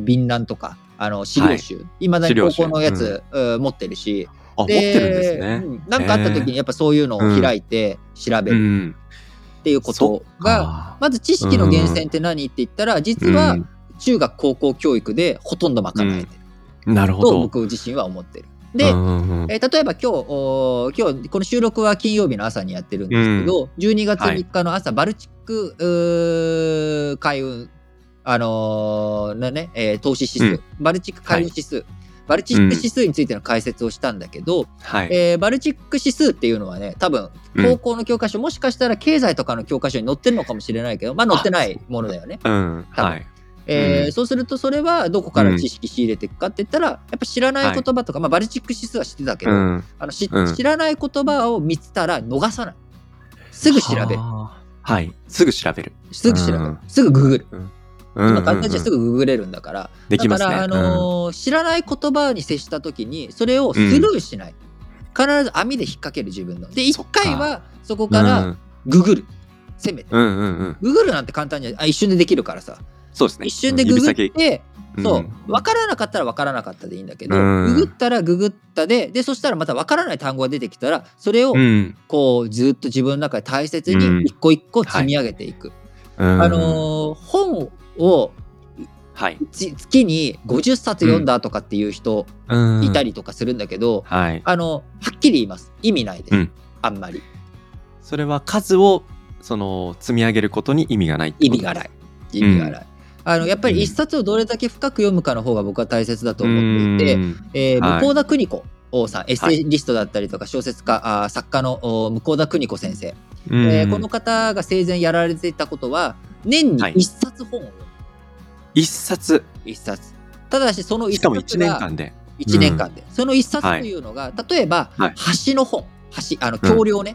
[SPEAKER 1] ー便覧とかあの資料集、い。まだに高校のやつ、うん。持ってるし。
[SPEAKER 2] あ、持ってるんですね。
[SPEAKER 1] うん。なんかあった時にやっぱそういうのを開いて調べる。
[SPEAKER 2] ん。
[SPEAKER 1] っていうことが、
[SPEAKER 2] が、
[SPEAKER 1] まず知識の源泉って何って言ったら実は
[SPEAKER 2] うん
[SPEAKER 1] 中学高校教育でほとんど賄えてる。
[SPEAKER 2] なるほど。
[SPEAKER 1] と僕自身は思ってる。で、
[SPEAKER 2] うんうんうん
[SPEAKER 1] えー例えば今日今日この収録は金曜日の朝にやってるんですけど、12月3日の朝、バルチック海運あのーなね、えー投資指数、バルチック海運指数、バルチック指数についての解説をしたんだけど、
[SPEAKER 2] はい。
[SPEAKER 1] えーバルチック指数っていうのはね多分
[SPEAKER 2] うん。
[SPEAKER 1] 高校の教科書、もしかしたら経済とかの教科書に載ってるのかもしれないけどまあ載ってないものだよね。
[SPEAKER 2] うん。
[SPEAKER 1] 多分えーそうするとそれはどこから知識仕入れていくかって言ったら、やっぱ知らない言葉とか、まあ、バルチック指数は知ってたけど、
[SPEAKER 2] うん。
[SPEAKER 1] あのし
[SPEAKER 2] うん
[SPEAKER 1] 知らない言葉を見つたら逃さない。すぐ調べる。
[SPEAKER 2] はい。すぐ調べる。
[SPEAKER 1] すぐ調べる
[SPEAKER 2] うん。
[SPEAKER 1] すぐググる。
[SPEAKER 2] うん
[SPEAKER 1] 今簡単にす
[SPEAKER 2] ぐ。
[SPEAKER 1] ぐググれるんだから。
[SPEAKER 2] できますね。
[SPEAKER 1] だから、あのー知らない言葉に接した時にそれをスルーしない。必ず網で引っ掛ける自分の。で、一
[SPEAKER 2] そっか
[SPEAKER 1] 回はそこ
[SPEAKER 2] うん
[SPEAKER 1] からググる。せめて。
[SPEAKER 2] うんうんうん。
[SPEAKER 1] ググるなんて簡単にあ一瞬でできるからさ。
[SPEAKER 2] そうですね。
[SPEAKER 1] 一瞬でググって、そう
[SPEAKER 2] うん、
[SPEAKER 1] 分からなかったら分からなかったでいいんだけど、
[SPEAKER 2] うん。
[SPEAKER 1] ググったらググったで、で、そしたらまた分からない単語が出てきたら、それを
[SPEAKER 2] うん。
[SPEAKER 1] こうずっと自分の中で大切
[SPEAKER 2] うん。
[SPEAKER 1] に一個一個積み上げていく。
[SPEAKER 2] うん
[SPEAKER 1] あのー本を
[SPEAKER 2] はい。
[SPEAKER 1] ち月に50冊読んだとかっていう人
[SPEAKER 2] うん。
[SPEAKER 1] いたりとかするんだけど、
[SPEAKER 2] はい。
[SPEAKER 1] あのはっきり言います。意味ないです、
[SPEAKER 2] うん。
[SPEAKER 1] あんまり。
[SPEAKER 2] それは数を、その、積み上げることに意味がない
[SPEAKER 1] 意味がない。意味がない、あのやっぱり一冊をどれだけ深く読むかの方が僕は大切だと思っていて、
[SPEAKER 2] うん。
[SPEAKER 1] えー
[SPEAKER 2] はい。
[SPEAKER 1] 向田邦子さん、エッセイリストだったりとか小説家、あー作家のお向田邦子先生、
[SPEAKER 2] うん。
[SPEAKER 1] えーこの方が生前やられていたことは年に
[SPEAKER 2] はい。
[SPEAKER 1] 一冊本を読む、
[SPEAKER 2] 一冊、
[SPEAKER 1] 一冊。ただしその一
[SPEAKER 2] しかも一年
[SPEAKER 1] 冊が
[SPEAKER 2] 間で。
[SPEAKER 1] 1年間で、その一冊とい。うのが、例えば、
[SPEAKER 2] はい。
[SPEAKER 1] 橋の本。橋あの橋梁ね、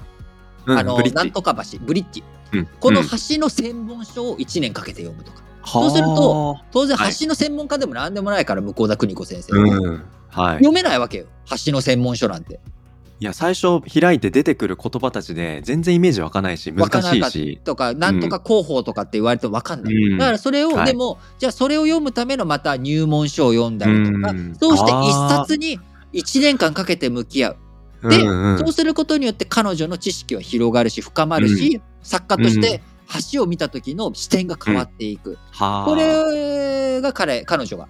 [SPEAKER 2] うん。
[SPEAKER 1] あのなんとか橋。ブリッジ。
[SPEAKER 2] うん。
[SPEAKER 1] この
[SPEAKER 2] うん。
[SPEAKER 1] 橋の専門書を1年かけて読むとか、そうすると
[SPEAKER 2] は
[SPEAKER 1] 当然
[SPEAKER 2] はい。
[SPEAKER 1] 橋の専門家でも何でもないから向田邦子先生、
[SPEAKER 2] あうん。はい。
[SPEAKER 1] 読めないわけよ。橋の専門書なんて。
[SPEAKER 2] いや、最初開いて出てくる言葉たちで全然イメージ湧かないし、難しいし。
[SPEAKER 1] とかなんとか広報とかって言われても分かんない、
[SPEAKER 2] うん。
[SPEAKER 1] だからそれを、
[SPEAKER 2] はい。
[SPEAKER 1] でもじゃあそれを読むためのまた入門書を読んだりとか、
[SPEAKER 2] うん。
[SPEAKER 1] そうして一冊に1年間かけて向き合う。で
[SPEAKER 2] うんうん
[SPEAKER 1] そうすることによって彼女の知識は広がるし深まるし、作家として橋を見た時の視点が変わっていく、
[SPEAKER 2] はあ。
[SPEAKER 1] これが彼彼女が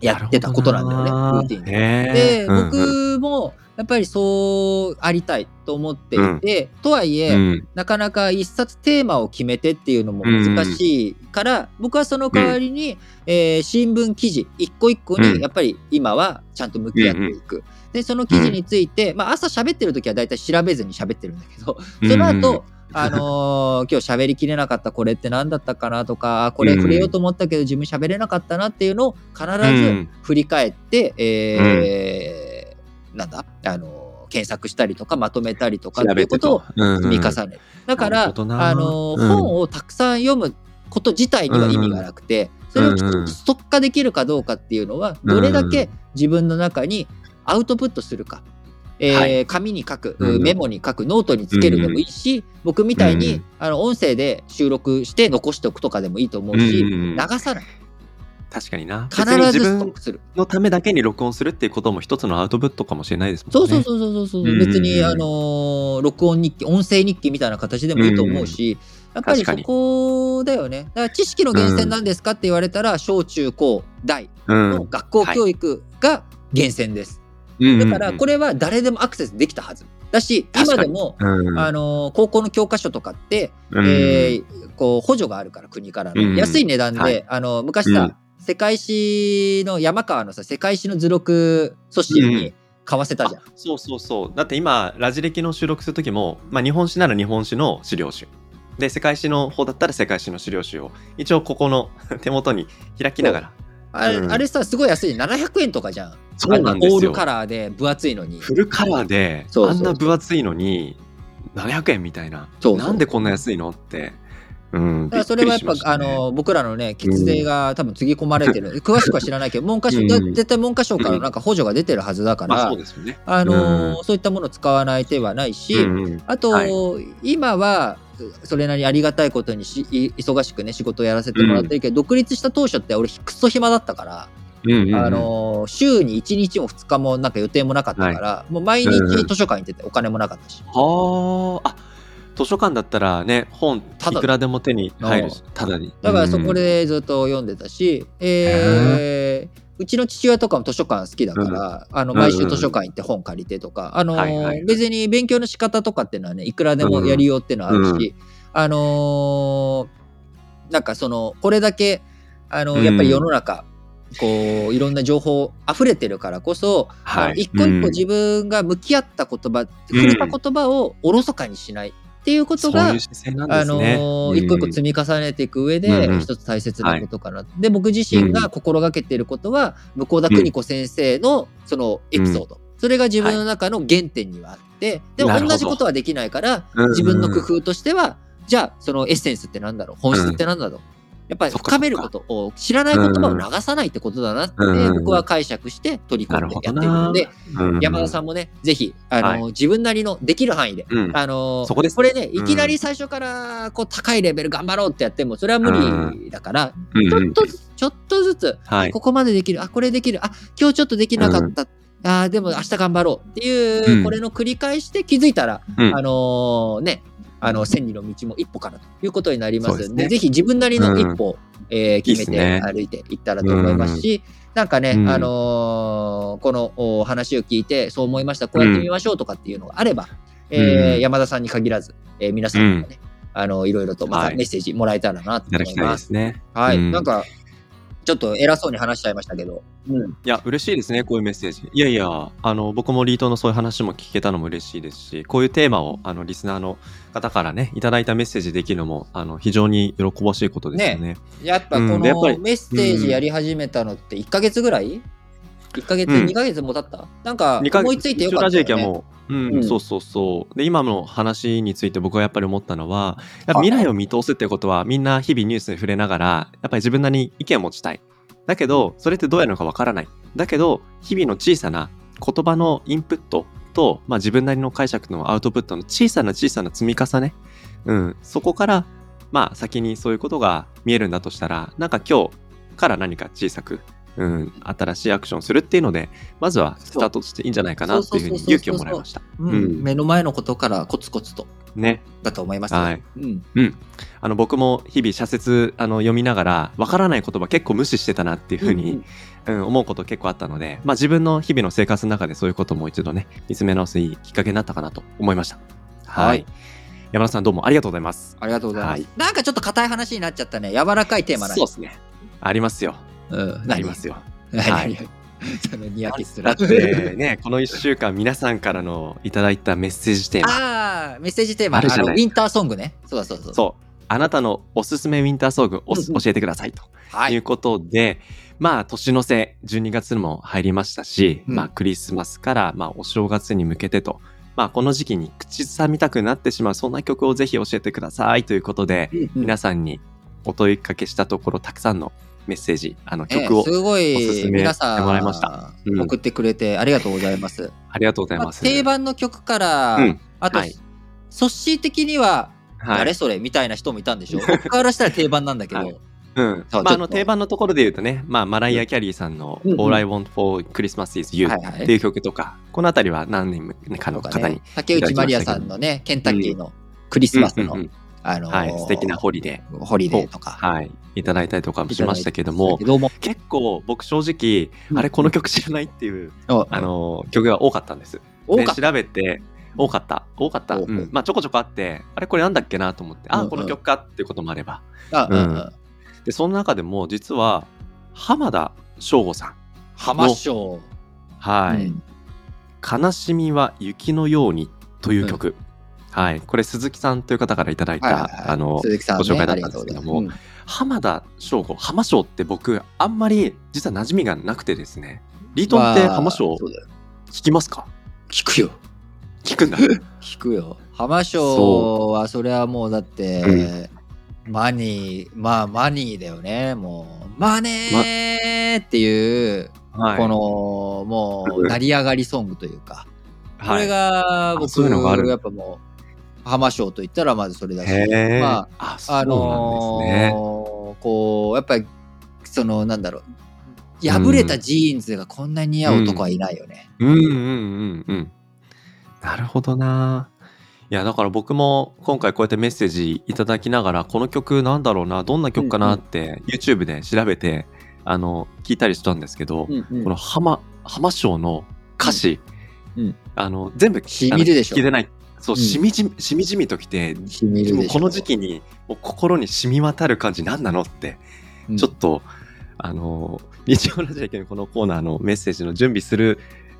[SPEAKER 1] やってたことなんだよねルーティンで。
[SPEAKER 2] へ
[SPEAKER 1] で、
[SPEAKER 2] ーうんうん。
[SPEAKER 1] 僕もやっぱりそうありたいと思っていて、とはいえ、
[SPEAKER 2] うん。
[SPEAKER 1] なかなか一冊テーマを決めてっていうのも難しいから、僕はその代わりに、えー新聞記事一個一個
[SPEAKER 2] うん。
[SPEAKER 1] にやっぱり今はちゃんと向き合っていく。でその記事について、まあ、朝喋ってる時は大体調べずに喋ってるんだけどその後、あのー今日喋りきれなかったこれって何だったかなとかあこれ触れようと思ったけど自分喋れなかったなっていうのを必ず振り返って、えーなんだ？あのー検索したりとかまとめたりとかっていうことを積み重ねる。だか
[SPEAKER 2] なる
[SPEAKER 1] ら、
[SPEAKER 2] ほどな。
[SPEAKER 1] あの、
[SPEAKER 2] うん。
[SPEAKER 1] 本をたくさん読むこと自体には意味がなくて、それをきちっとストッカーできるかどうかっていうのは、どれだけ自分の中にアウトプットするか。えー
[SPEAKER 2] はい。
[SPEAKER 1] 紙に書く、
[SPEAKER 2] うん
[SPEAKER 1] メモに書く、ノートにつけるでもいいし、僕みたいに、
[SPEAKER 2] うん
[SPEAKER 1] あの音声で収録して残しておくとかでもいいと思うし、
[SPEAKER 2] うん
[SPEAKER 1] 流さない。
[SPEAKER 2] 確かにな。
[SPEAKER 1] 必ずストッ
[SPEAKER 2] 分
[SPEAKER 1] クする。
[SPEAKER 2] のためだけに録音するっていうことも一つのアウトプットかもしれないですもんね。
[SPEAKER 1] そうそうそうそうそう、
[SPEAKER 2] うん
[SPEAKER 1] 別に、あのー録音日記音声日記みたいな形でもいいと思うし、やっぱりそこだよね。だから知識の源泉なんですかって言われたら、小中高大
[SPEAKER 2] うん。
[SPEAKER 1] の学校教育が源泉です、
[SPEAKER 2] うん
[SPEAKER 1] だからこれは誰でもアクセスできたはずだし今でも、
[SPEAKER 2] うん、
[SPEAKER 1] あのー高校の教科書とかって、
[SPEAKER 2] うん
[SPEAKER 1] えーこう補助があるから国からの、
[SPEAKER 2] うん
[SPEAKER 1] 安い値段で、
[SPEAKER 2] はい
[SPEAKER 1] あの昔さ、
[SPEAKER 2] うん
[SPEAKER 1] 世界史の山川のさ世界史の図録組織に買わせたじゃん。
[SPEAKER 2] そうそうそう。だって今、ラジ歴の収録するときも、まあ、日本史なら日本史の資料集。で、世界史の方だったら世界史の資料集を、一応ここの手元に開きながら。
[SPEAKER 1] あれ,、
[SPEAKER 2] うん
[SPEAKER 1] あれさすごい安い700円とかじゃん。
[SPEAKER 2] そうなんです
[SPEAKER 1] オールカラーで分厚いのに。
[SPEAKER 2] フルカラーで、あんな分厚いのに、700円みたいな。
[SPEAKER 1] そ
[SPEAKER 2] なんでこんな安いのって。うん。
[SPEAKER 1] だからそれはやっぱ、
[SPEAKER 2] ね
[SPEAKER 1] あの僕らのね血税が多分つぎ込まれてる、詳しくは知らないけど文科省、
[SPEAKER 2] うん
[SPEAKER 1] 絶対文科省からなんか補助が出てるはずだから、
[SPEAKER 2] まあそうですよね。
[SPEAKER 1] あの
[SPEAKER 2] うん
[SPEAKER 1] そういったものを使わない手はないし、
[SPEAKER 2] うんうん
[SPEAKER 1] あと、
[SPEAKER 2] はい
[SPEAKER 1] 今はそれなりにありがたいことにしい忙しくね仕事をやらせてもらってるけど、独立した当初って俺くっそ暇だったから、
[SPEAKER 2] うんうんうん。
[SPEAKER 1] あの週に1日も2日もなんか予定もなかったから、もう毎日
[SPEAKER 2] うんうん
[SPEAKER 1] 図書館行っててお金もなかったし、
[SPEAKER 2] はあ。あ、図書館だったらね、本いくらでも手に入るし、ただに。
[SPEAKER 1] だからそこ
[SPEAKER 2] うん
[SPEAKER 1] でずっと読んでたし、えーうちの父親とかも図書館好きだから、あの
[SPEAKER 2] うん
[SPEAKER 1] 毎週図書館行って本借りてとか、あのー
[SPEAKER 2] はいはい
[SPEAKER 1] 別に勉強の仕方とかっていうのはねいくらでもやりようっていうのはあるし、あのーなんかそのこれだけあの
[SPEAKER 2] うん。
[SPEAKER 1] やっぱり世の中、こういろんな情報溢れてるからこそ、
[SPEAKER 2] はい。
[SPEAKER 1] あの一個一個自分が向き合った言葉、触れた言葉をおろそかにしないっていうことが、
[SPEAKER 2] そういう姿勢なんで
[SPEAKER 1] あの一個一個積み重ねていく上で一つ大切なことかな、で僕自身が心がけていることは向田邦子先生のそのエピソード、それが自分の中の原点にはあって、でも同じことはできないから自分の工夫としてはじゃあそのエッセンスってなんだろう？本質ってなんだろう、やっぱり深めることを知らない言葉を流さないってことだなって
[SPEAKER 2] うん。
[SPEAKER 1] 僕は解釈して取り組んでやっているので、
[SPEAKER 2] うん。
[SPEAKER 1] 山田さんもねぜひあの、
[SPEAKER 2] はい。
[SPEAKER 1] 自分なりのできる範囲で
[SPEAKER 2] うん。
[SPEAKER 1] あの
[SPEAKER 2] こ
[SPEAKER 1] れねいきなり最初からこう高いレベル頑張ろうってやってもそれは無理だから、
[SPEAKER 2] うん
[SPEAKER 1] ちょっとずつちょっとずつ、
[SPEAKER 2] はい。
[SPEAKER 1] ここまでできるあこれできるあ今日ちょっとできなかった、あーでも明日頑張ろうっていう、
[SPEAKER 2] うん。
[SPEAKER 1] これの繰り返しで気づいたら、
[SPEAKER 2] うん。
[SPEAKER 1] あのーねあの千里の道も一歩からということになりますので
[SPEAKER 2] ね。
[SPEAKER 1] ぜひ自分なりの一歩を、えー決めて歩いていったらと思いますし、なんかね、
[SPEAKER 2] うん。
[SPEAKER 1] あのーこのお話を聞いてそう思いました。こうやってみましょうとかっていうのがあれば、えー
[SPEAKER 2] うん。
[SPEAKER 1] 山田さんに限らず、えー皆さんにもね、あのいろいろとま
[SPEAKER 2] はい。
[SPEAKER 1] たメッセージもらえたらなと思いま。
[SPEAKER 2] ですすね。
[SPEAKER 1] はい、
[SPEAKER 2] うん。
[SPEAKER 1] なんかちょっと偉そうに話しちゃいましたけど、うん、
[SPEAKER 2] いや、嬉しいですね、こういうメッセージ。いやいや、あの、僕もリートのそういう話も聞けたのも嬉しいですし、こういうテーマを、あの、リスナーの方からね、いただいたメッセージできるのも、あの、非常に喜ばしいことですよね。
[SPEAKER 1] やっぱこ
[SPEAKER 2] うんやっぱり
[SPEAKER 1] のメッセージやり始めたのって1ヶ月ぐらい ?1 ヶ月、
[SPEAKER 2] うん
[SPEAKER 1] 2ヶ月も経った？なんか思いついてよかったよね。
[SPEAKER 2] もう、うん、
[SPEAKER 1] うん
[SPEAKER 2] そうそうそう。で、今の話について僕はやっぱり思ったのは、やっぱ未来を見通すってことは、みんな日々ニュースに触れながら、やっぱり自分なりに意見を持ちたい。だけど、それってどうやるのかわからない。だけど、日々の小さな言葉のインプットと、まあ、自分なりの解釈のアウトプットの小さな小さな積み重ね。うん、そこから、まあ、先にそういうことが見えるんだとしたら、なんか今日から何か小さく、うん、新しいアクションをするっていうので、まずはスタートとしていいんじゃないかなっていうふうに勇気をもらいました。
[SPEAKER 1] うん
[SPEAKER 2] うん
[SPEAKER 1] 目の前のことからコツコツと
[SPEAKER 2] ね。
[SPEAKER 1] だと思いますよ。
[SPEAKER 2] はい
[SPEAKER 1] うん、
[SPEAKER 2] うん。あの、僕も日々社説あの読みながら、わからない言葉結構無視してたなっていうふうに、うん思うこと結構あったので、まあ自分の日々の生活の中でそういうことをもう一度ね、見つめ直すいいきっかけになったかなと思いました。はい。
[SPEAKER 1] はい
[SPEAKER 2] 山田さんどうもありがとうございます。
[SPEAKER 1] ありがとうございます。
[SPEAKER 2] はい
[SPEAKER 1] なんかちょっと硬い話になっちゃったね。柔らかいテーマな
[SPEAKER 2] そうですね。ありますよ。
[SPEAKER 1] うん、
[SPEAKER 2] ありますよ。
[SPEAKER 1] 何。
[SPEAKER 2] はい
[SPEAKER 1] 何 そのニヤキする。
[SPEAKER 2] だってね、この1週間皆さんからのいただいたメッセージテーマ。
[SPEAKER 1] ああ、メッセージテーマ、あ
[SPEAKER 2] あるじゃない
[SPEAKER 1] のウィンターソングね。そうだそうだそうだ。
[SPEAKER 2] そう。あなたのおすすめウィンターソングを
[SPEAKER 1] うんうん
[SPEAKER 2] 教えてくださいと。
[SPEAKER 1] はい
[SPEAKER 2] いうことで、まあ、年の瀬、12月も入りましたし、
[SPEAKER 1] うん
[SPEAKER 2] まあ、クリスマスから、まあ、お正月に向けてと、まあ、この時期に口ずさみたくなってしまう、そんな曲をぜひ教えてくださいということで、
[SPEAKER 1] うん
[SPEAKER 2] 皆さんにお問いかけしたところ、たくさんのメッセージ、あの、
[SPEAKER 1] ええ
[SPEAKER 2] 曲を、
[SPEAKER 1] すご
[SPEAKER 2] おすすめ
[SPEAKER 1] い皆さ
[SPEAKER 2] してもらいました。うん
[SPEAKER 1] ん。送ってくれてありがとうございます。
[SPEAKER 2] ありがとうござい
[SPEAKER 1] まあ
[SPEAKER 2] ます。
[SPEAKER 1] 定番の曲から、
[SPEAKER 2] うん。
[SPEAKER 1] あと、
[SPEAKER 2] はい。
[SPEAKER 1] ソッシー的には
[SPEAKER 2] はい。
[SPEAKER 1] 誰それ？みたいな人もいたんでしょ？僕からしたら定番なんだけど、
[SPEAKER 2] はい。うん。まあ、あの、定番のところで言うとね、まあ、マライア・キャリーさんの All I Want for Christmas is You っていう曲とか、このあたりは何年かの方に
[SPEAKER 1] ね、竹内まりやさんのね、ケンタッキーのクリスマスの、あのー
[SPEAKER 2] はい、素敵なホリデ
[SPEAKER 1] ホリデーとか。
[SPEAKER 2] ー、はい、いただいたりとかもしましたけど
[SPEAKER 1] い
[SPEAKER 2] も
[SPEAKER 1] ども、
[SPEAKER 2] 結構僕正直、
[SPEAKER 1] うん。
[SPEAKER 2] あれこの曲知らないっていう、
[SPEAKER 1] あ
[SPEAKER 2] あの曲が多かったんです。で調べて多かった。多かった、
[SPEAKER 1] おう
[SPEAKER 2] うん。まあちょこちょこあってあれこれなんだっけなと思って、
[SPEAKER 1] うんうん。
[SPEAKER 2] あこの曲かっていうこともあれば。でその中でも実は浜田省吾さん。
[SPEAKER 1] 浜章。
[SPEAKER 2] はい、
[SPEAKER 1] うん。
[SPEAKER 2] 悲しみは雪のようにという曲、はい。これ鈴木さんという方からいただいた、
[SPEAKER 1] はいはいはい。
[SPEAKER 2] あのご紹介だったんですけども
[SPEAKER 1] うござい
[SPEAKER 2] 浜田省吾浜省って僕あんまり実は馴染みがなくてですね。リートンって浜省聞きますか？
[SPEAKER 1] 聞くよ。
[SPEAKER 2] 聞くんだ。
[SPEAKER 1] 聞くよ。浜章はそれはもうだって、Money、まあ Money だよね。もう、マネーっていう、
[SPEAKER 2] はい。
[SPEAKER 1] この、もう、
[SPEAKER 2] う ん
[SPEAKER 1] 成り上がりソングというか、こ
[SPEAKER 2] はい。
[SPEAKER 1] れが
[SPEAKER 2] あ
[SPEAKER 1] 僕、
[SPEAKER 2] そういうのがある
[SPEAKER 1] やっぱもう、浜省と言ったらまずそれだし。ま
[SPEAKER 2] あ、そうなん
[SPEAKER 1] あの
[SPEAKER 2] ですね。
[SPEAKER 1] ーこう、やっぱり、その、なんだろう、破れたジーンズがこんなに似合う男はいないよね。
[SPEAKER 2] うんうんうんうん。なるほどな。いや、だから僕も今回こうやってメッセージいただきながら、この曲なんだろうな、どんな曲かなって、YouTube で調べて、あの、聞いたりしたんですけど、
[SPEAKER 1] うんうん
[SPEAKER 2] この浜、浜章の歌詞、
[SPEAKER 1] うんうん
[SPEAKER 2] あの、全部、
[SPEAKER 1] しみるでしょ
[SPEAKER 2] あの聞いてない。そう、
[SPEAKER 1] うん。
[SPEAKER 2] しみじみ、しみじみときて、この時期にもう心に染み渡る感じ何なのって、
[SPEAKER 1] うん。
[SPEAKER 2] ちょっと、あの、日曜ラジオのこのコーナーのメッセージの準備する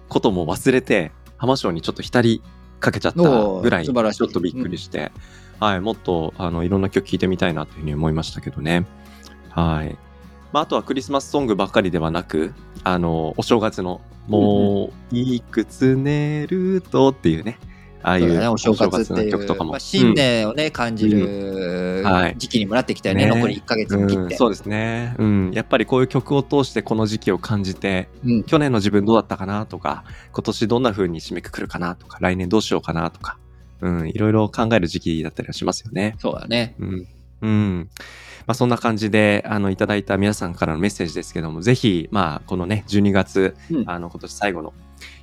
[SPEAKER 2] ことも忘れて、浜章にちょっと浸りかけちゃったぐらい、
[SPEAKER 1] 素晴らしい。
[SPEAKER 2] ょっとびっくりして、はい、もっと、あの、いろんな曲聴いてみたいなというふうに思いましたけどね。はい。まあ、あとはクリスマスソングばっかりではなく、あの、お正月の、もう、いくつ寝るとっていうね、ああいう
[SPEAKER 1] ね、お正月っていう
[SPEAKER 2] の曲とかも。
[SPEAKER 1] まあ、新年をね、感じる
[SPEAKER 2] はい。
[SPEAKER 1] 時期にもなってきたよね、
[SPEAKER 2] ね。
[SPEAKER 1] 残り1ヶ月も切って。
[SPEAKER 2] うんそうですね、うん、やっぱりこういう曲を通してこの時期を感じて
[SPEAKER 1] うん。
[SPEAKER 2] 去年の自分どうだったかなとか今年どんな風に締めくくるかなとか来年どうしようかなとか、うん、いろいろ考える時期だったりはしますよね。
[SPEAKER 1] そうだね。
[SPEAKER 2] うん。うん。まあ、そんな感じであのいただいた皆さんからのメッセージですけどもぜひ、まあ、このね12月、
[SPEAKER 1] うん。
[SPEAKER 2] あの今年最後の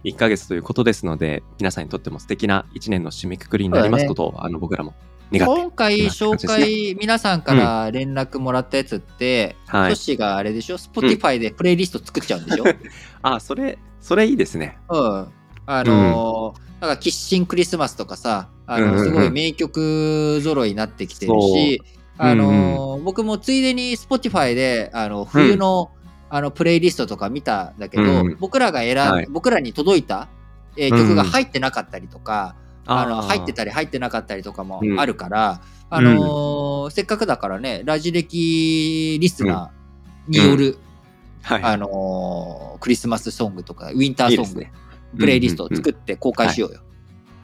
[SPEAKER 2] 1ヶ月ということですので皆さんにとっても素敵な1年の締めくくりになりますことを、あの僕らも願って
[SPEAKER 1] 今回紹介、皆さんから連絡もらったやつって、
[SPEAKER 2] はい。
[SPEAKER 1] トシがあれでしょ ?Spotify でプレイリスト作っちゃうんでしょ、
[SPEAKER 2] あそれそれいいですね。
[SPEAKER 1] うん。あのーなんか、キッシンクリスマスとかさ、あの、
[SPEAKER 2] うんうんうん。
[SPEAKER 1] すごい名曲揃いになってきてるし、あのー僕もついでに Spotify で、あの、冬の、あの、プレイリストとか見たんだけど、
[SPEAKER 2] うん
[SPEAKER 1] 僕らが選ん、
[SPEAKER 2] はい。
[SPEAKER 1] 僕らに届いた、えー曲が入ってなかったりとか、あの
[SPEAKER 2] ー
[SPEAKER 1] 入ってたり入ってなかったりとかも
[SPEAKER 2] うん。
[SPEAKER 1] あるから、あのーせっかくだからね、ラジ歴リスナーによる、
[SPEAKER 2] はい、
[SPEAKER 1] あのークリスマスソングとか、ウィンターソング、
[SPEAKER 2] いいね。
[SPEAKER 1] プレイリストを作って公開しようよ。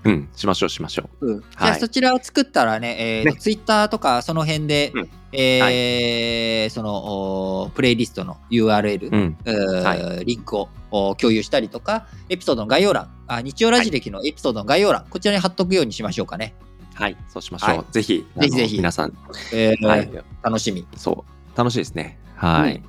[SPEAKER 2] うん、しましょうしましょ
[SPEAKER 1] う。ん。じ
[SPEAKER 2] はい。
[SPEAKER 1] ゃあそちらを作ったらね、えーと
[SPEAKER 2] ね。
[SPEAKER 1] ツイッターとかその辺で、
[SPEAKER 2] うん。
[SPEAKER 1] えーそのおプレイリストの URL、
[SPEAKER 2] う。うん。
[SPEAKER 1] えー
[SPEAKER 2] は
[SPEAKER 1] リンクをお共有したりとか、エピソードの概要欄、あ日曜ラジ歴のエピソードの概要欄、こちらに貼っとくようにしましょうかね。
[SPEAKER 2] はい、そうしましょう。
[SPEAKER 1] はい。
[SPEAKER 2] ぜひ、
[SPEAKER 1] ぜひぜひ。
[SPEAKER 2] 皆さん、
[SPEAKER 1] えー
[SPEAKER 2] はい、
[SPEAKER 1] 楽しみ。
[SPEAKER 2] そう、楽しいですね。はい。
[SPEAKER 1] うん。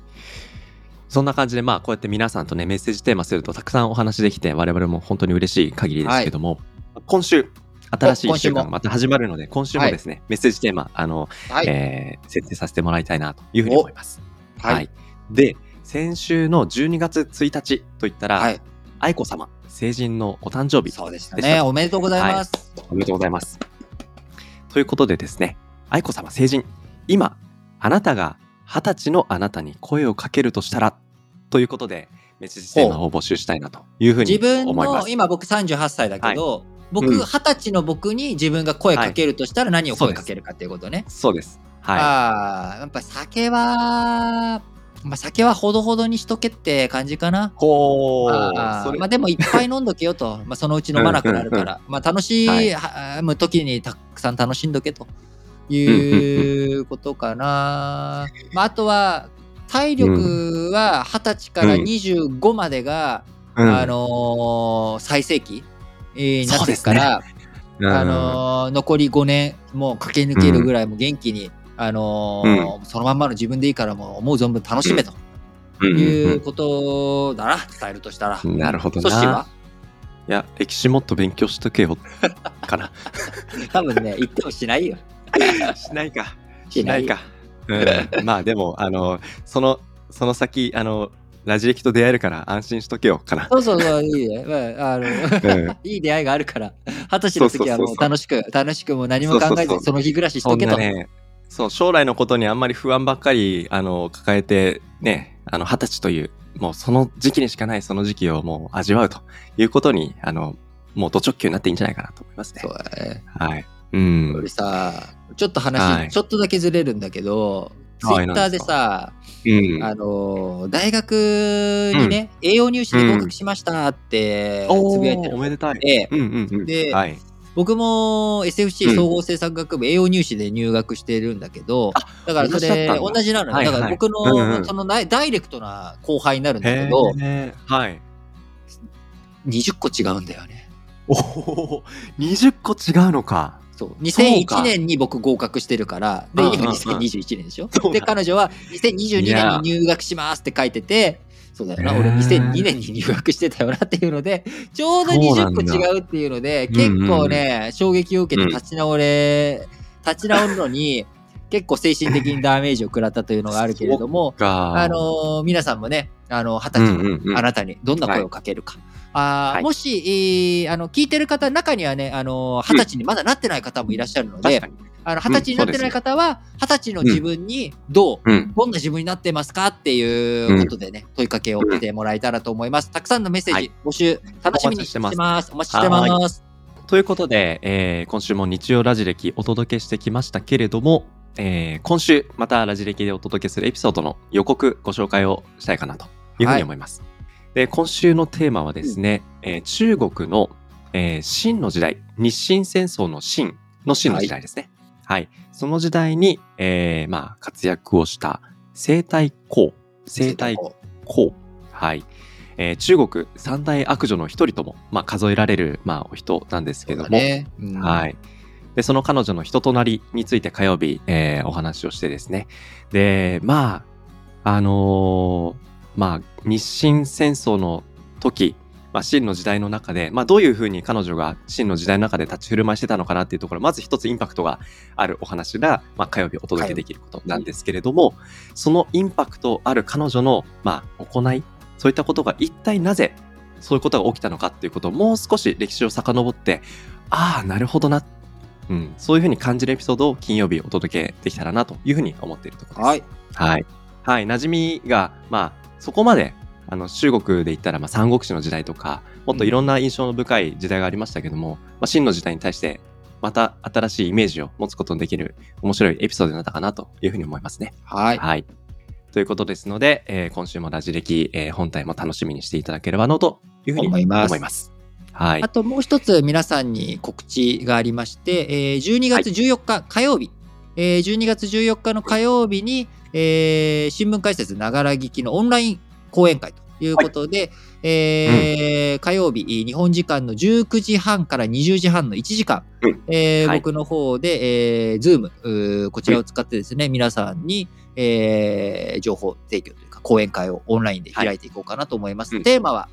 [SPEAKER 2] そんな感じで、まあ、こうやって皆さんとね、メッセージテーマするとたくさんお話できて、我々も本当に嬉しい限りですけども、今週、新しい1週間がまた始まるので、今週もですね、メッセージテーマ、あの、
[SPEAKER 1] はい。
[SPEAKER 2] えー設定させてもらいたいなというふうに思います。
[SPEAKER 1] はい
[SPEAKER 2] はい。で、先週の12月1日といったら、
[SPEAKER 1] はい。
[SPEAKER 2] 愛子様、成人のお誕生日。
[SPEAKER 1] そうでしたね。おめでとうございます。
[SPEAKER 2] おめでとうございます。ということでですね、愛子様成人、今、あなたが二十歳のあなたに声をかけるとしたら、ということで、メッセージテーマを募集したいなというふうに
[SPEAKER 1] 自分
[SPEAKER 2] 思います。
[SPEAKER 1] の、今僕38歳だけど、僕、
[SPEAKER 2] うん
[SPEAKER 1] 二十歳の僕に自分が声かけるとしたら何を声かけるかっていうことね。
[SPEAKER 2] そうです。はい。
[SPEAKER 1] ああ、やっぱ酒は、まあ、酒はほどほどにしとけって感じかな。
[SPEAKER 2] ほ
[SPEAKER 1] あー
[SPEAKER 2] それ
[SPEAKER 1] まあでもいっぱい飲んどけよと。まあそのうち飲まなくなるから。まあ楽しい、
[SPEAKER 2] は
[SPEAKER 1] む時にたくさん楽しんどけということかな。まああとは、体力は20歳から25までが、
[SPEAKER 2] うん
[SPEAKER 1] あのー最盛期、えーなってるから、
[SPEAKER 2] うん
[SPEAKER 1] あのー残り5年もう駆け抜けるぐらいも元気にあのーそのまんまの自分でいいからもう思う存分楽しめと
[SPEAKER 2] うんうん
[SPEAKER 1] いうことだな、伝えるとしたら。
[SPEAKER 2] うんなるほどな。
[SPEAKER 1] はい
[SPEAKER 2] や、歴史もっと勉強しとけよ。かな。
[SPEAKER 1] 多分ね、言ってもしないよ。
[SPEAKER 2] しないか。
[SPEAKER 1] しないよ。
[SPEAKER 2] か。うん、まあでも、あの、その、その先、あの、ラジ歴と出会えるから安心しとけよ、かな。
[SPEAKER 1] そうそうそう、いいね。まあ、あの、
[SPEAKER 2] うん
[SPEAKER 1] いい出会いがあるから、二十歳の時はもう楽しく、楽しくもう何も考えず
[SPEAKER 2] そ
[SPEAKER 1] の日暮らしし
[SPEAKER 2] そ
[SPEAKER 1] とけと。
[SPEAKER 2] んなね、そう、将来のことにあんまり不安ばっかり、あの、抱えて、ね、あの、二十歳という、もうその時期にしかないその時期をもう味わうということに、あの、もうド直球になっていいんじゃないかなと思いますね
[SPEAKER 1] そう。だね。
[SPEAKER 2] はい。うん。
[SPEAKER 1] 俺さ、ちょっと話、
[SPEAKER 2] はい
[SPEAKER 1] ちょっとだけずれるんだけど、ツイ
[SPEAKER 2] はい
[SPEAKER 1] ッターでさ、
[SPEAKER 2] うん。
[SPEAKER 1] あの、大学にね、栄養入試で合格しましたって
[SPEAKER 2] お
[SPEAKER 1] つぶやいてる
[SPEAKER 2] ーおめでたい。
[SPEAKER 1] で
[SPEAKER 2] うんうんうん。
[SPEAKER 1] で
[SPEAKER 2] はい。
[SPEAKER 1] 僕も
[SPEAKER 2] う
[SPEAKER 1] SFC
[SPEAKER 2] ん
[SPEAKER 1] 総合政策学部栄養入試で入学してるんだけど、
[SPEAKER 2] あ
[SPEAKER 1] だからそれ
[SPEAKER 2] 同じ
[SPEAKER 1] なのよ、だから僕の、そのダイダイレクトな後輩になるんだけ
[SPEAKER 2] へ
[SPEAKER 1] ど、
[SPEAKER 2] え。はい。
[SPEAKER 1] 20個違うんだよね。
[SPEAKER 2] おお、20個違うのか。
[SPEAKER 1] そう。
[SPEAKER 2] そう
[SPEAKER 1] 2001
[SPEAKER 2] か
[SPEAKER 1] 年に僕合格してるから、で、今2021年でしょ？で、彼女は2022
[SPEAKER 2] いや
[SPEAKER 1] 年に入学しますって書いてて、そうだよな、俺2002年に入学してたよなっていうので、ちょうど20
[SPEAKER 2] そうなんだ
[SPEAKER 1] 個違うっていうので、結構ね、衝撃を受けて立ち直れ、立ち直るのに、結構精神的にダメージを食らったというのがあるけれども、
[SPEAKER 2] が、
[SPEAKER 1] あのー皆さんもね、あの、二十歳
[SPEAKER 2] うんうんうん
[SPEAKER 1] のあなたにどんな声をかけるか。あー
[SPEAKER 2] はい
[SPEAKER 1] もし、えーあの、聞いてる方、中にはね、あのー、二十歳にまだなってない方もいらっしゃるので、
[SPEAKER 2] 確かに。
[SPEAKER 1] あの、二十歳になってない方は、二十歳の自分にどう、
[SPEAKER 2] うん。
[SPEAKER 1] どんな自分になってますかっていうことでね、問いかけをしてもらえたらと思います。たくさんのメッセージ
[SPEAKER 2] はい
[SPEAKER 1] 募集、楽しみにしてます。お待ちしてます。
[SPEAKER 2] ということで、えー今週も日曜ラジ歴お届けしてきましたけれども、えー今週またラジ歴でお届けするエピソードの予告ご紹介をしたいかなというふうに思います。で今週のテーマはですね、えー中国の、えー秦の時代日清戦争の秦の秦の時代ですね。はい、その時代に、えーまあ、活躍をした生体公生体公はい、えー中国三大悪女の一人とも、まあ、数えられる、まあ、お人なんですけども、
[SPEAKER 1] ね。うん
[SPEAKER 2] はい。で、その彼女の人となりについて火曜日、えーお話をしてですね。で、まあ、あのーまあ、日清戦争の時、まあ、秦の時代の中で、まあ、どういうふうに彼女が秦の時代の中で立ち振る舞いしてたのかなっていうところ、まず一つインパクトがあるお話が、まあ、火曜日お届けできることなんですけれども、そのインパクトある彼女の、まあ、行い、そういったことが一体なぜそういうことが起きたのかっていうことをもう少し歴史を遡って、ああ、なるほどな。うん、そういうふうに感じるエピソードを金曜日お届けできたらなというふうに思っているところです。
[SPEAKER 1] はい。
[SPEAKER 2] はい。はい。馴染みが、まあ、そこまで、あの、中国で言ったら、まあ、三国志の時代とか、もっといろんな印象の深い時代がありましたけども、まあ、秦の時代に対して、また新しいイメージを持つことのできる面白いエピソードになったかなというふうに思いますね。
[SPEAKER 1] はい。
[SPEAKER 2] はい。ということですので、えー今週もラジ歴、えー本体も楽しみにしていただければなというふうに
[SPEAKER 1] 思います
[SPEAKER 2] 思います。はい。
[SPEAKER 1] あ。ともう一つ皆さんに告知がありまして、えー12月14日火曜日、えー12月14日の火曜日に、えー新聞解説ながら聞きのオンライン講演会ということで、えー火曜日、日本時間の19時半から20時半の1時間、
[SPEAKER 2] うん。はい。
[SPEAKER 1] えー僕の方で、えー、Zoom、こちらを使ってですね、皆さんに、えー情報提供というか講演会をオンラインで開いていこうかなと思います。
[SPEAKER 2] うん。
[SPEAKER 1] テーマは、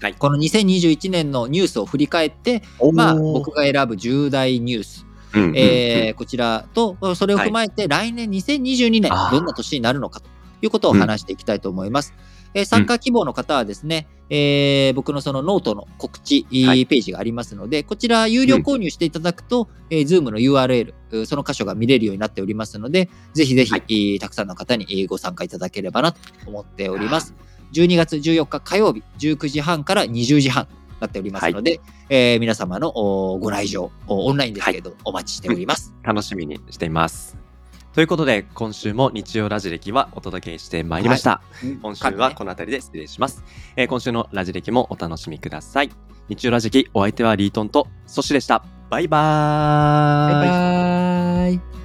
[SPEAKER 2] はい。
[SPEAKER 1] この2021年のニュースを振り返って、まあ、僕が選ぶ重大ニュース、
[SPEAKER 2] うんうんうん。
[SPEAKER 1] えーこちらと、それを踏まえて、来年2022年どんな年になるのかということを話していきたいと思います。えー参加希望の方はですね、えー僕のそのノートの告知
[SPEAKER 2] はい。
[SPEAKER 1] ページがありますので、こちら有料購入していただくと、えー Zoom の URL、その箇所が見れるようになっておりますので、ぜひぜひ、
[SPEAKER 2] はい。
[SPEAKER 1] えーたくさんの方にえーご参加いただければなと思っております。12月14日火曜日、19時半から20時半となっておりますので、えー皆様のおご来場、おオンラインですけど、お待ちしております。
[SPEAKER 2] 楽しみにしています。ということで、今週も日曜ラジ歴はお届けしてまいりました。今週はこの辺りで失礼します。えー今週のラジ歴もお楽しみください。日曜ラジ歴、お相手はリートンとソシでした。バイバーイ。
[SPEAKER 1] バイバーイ。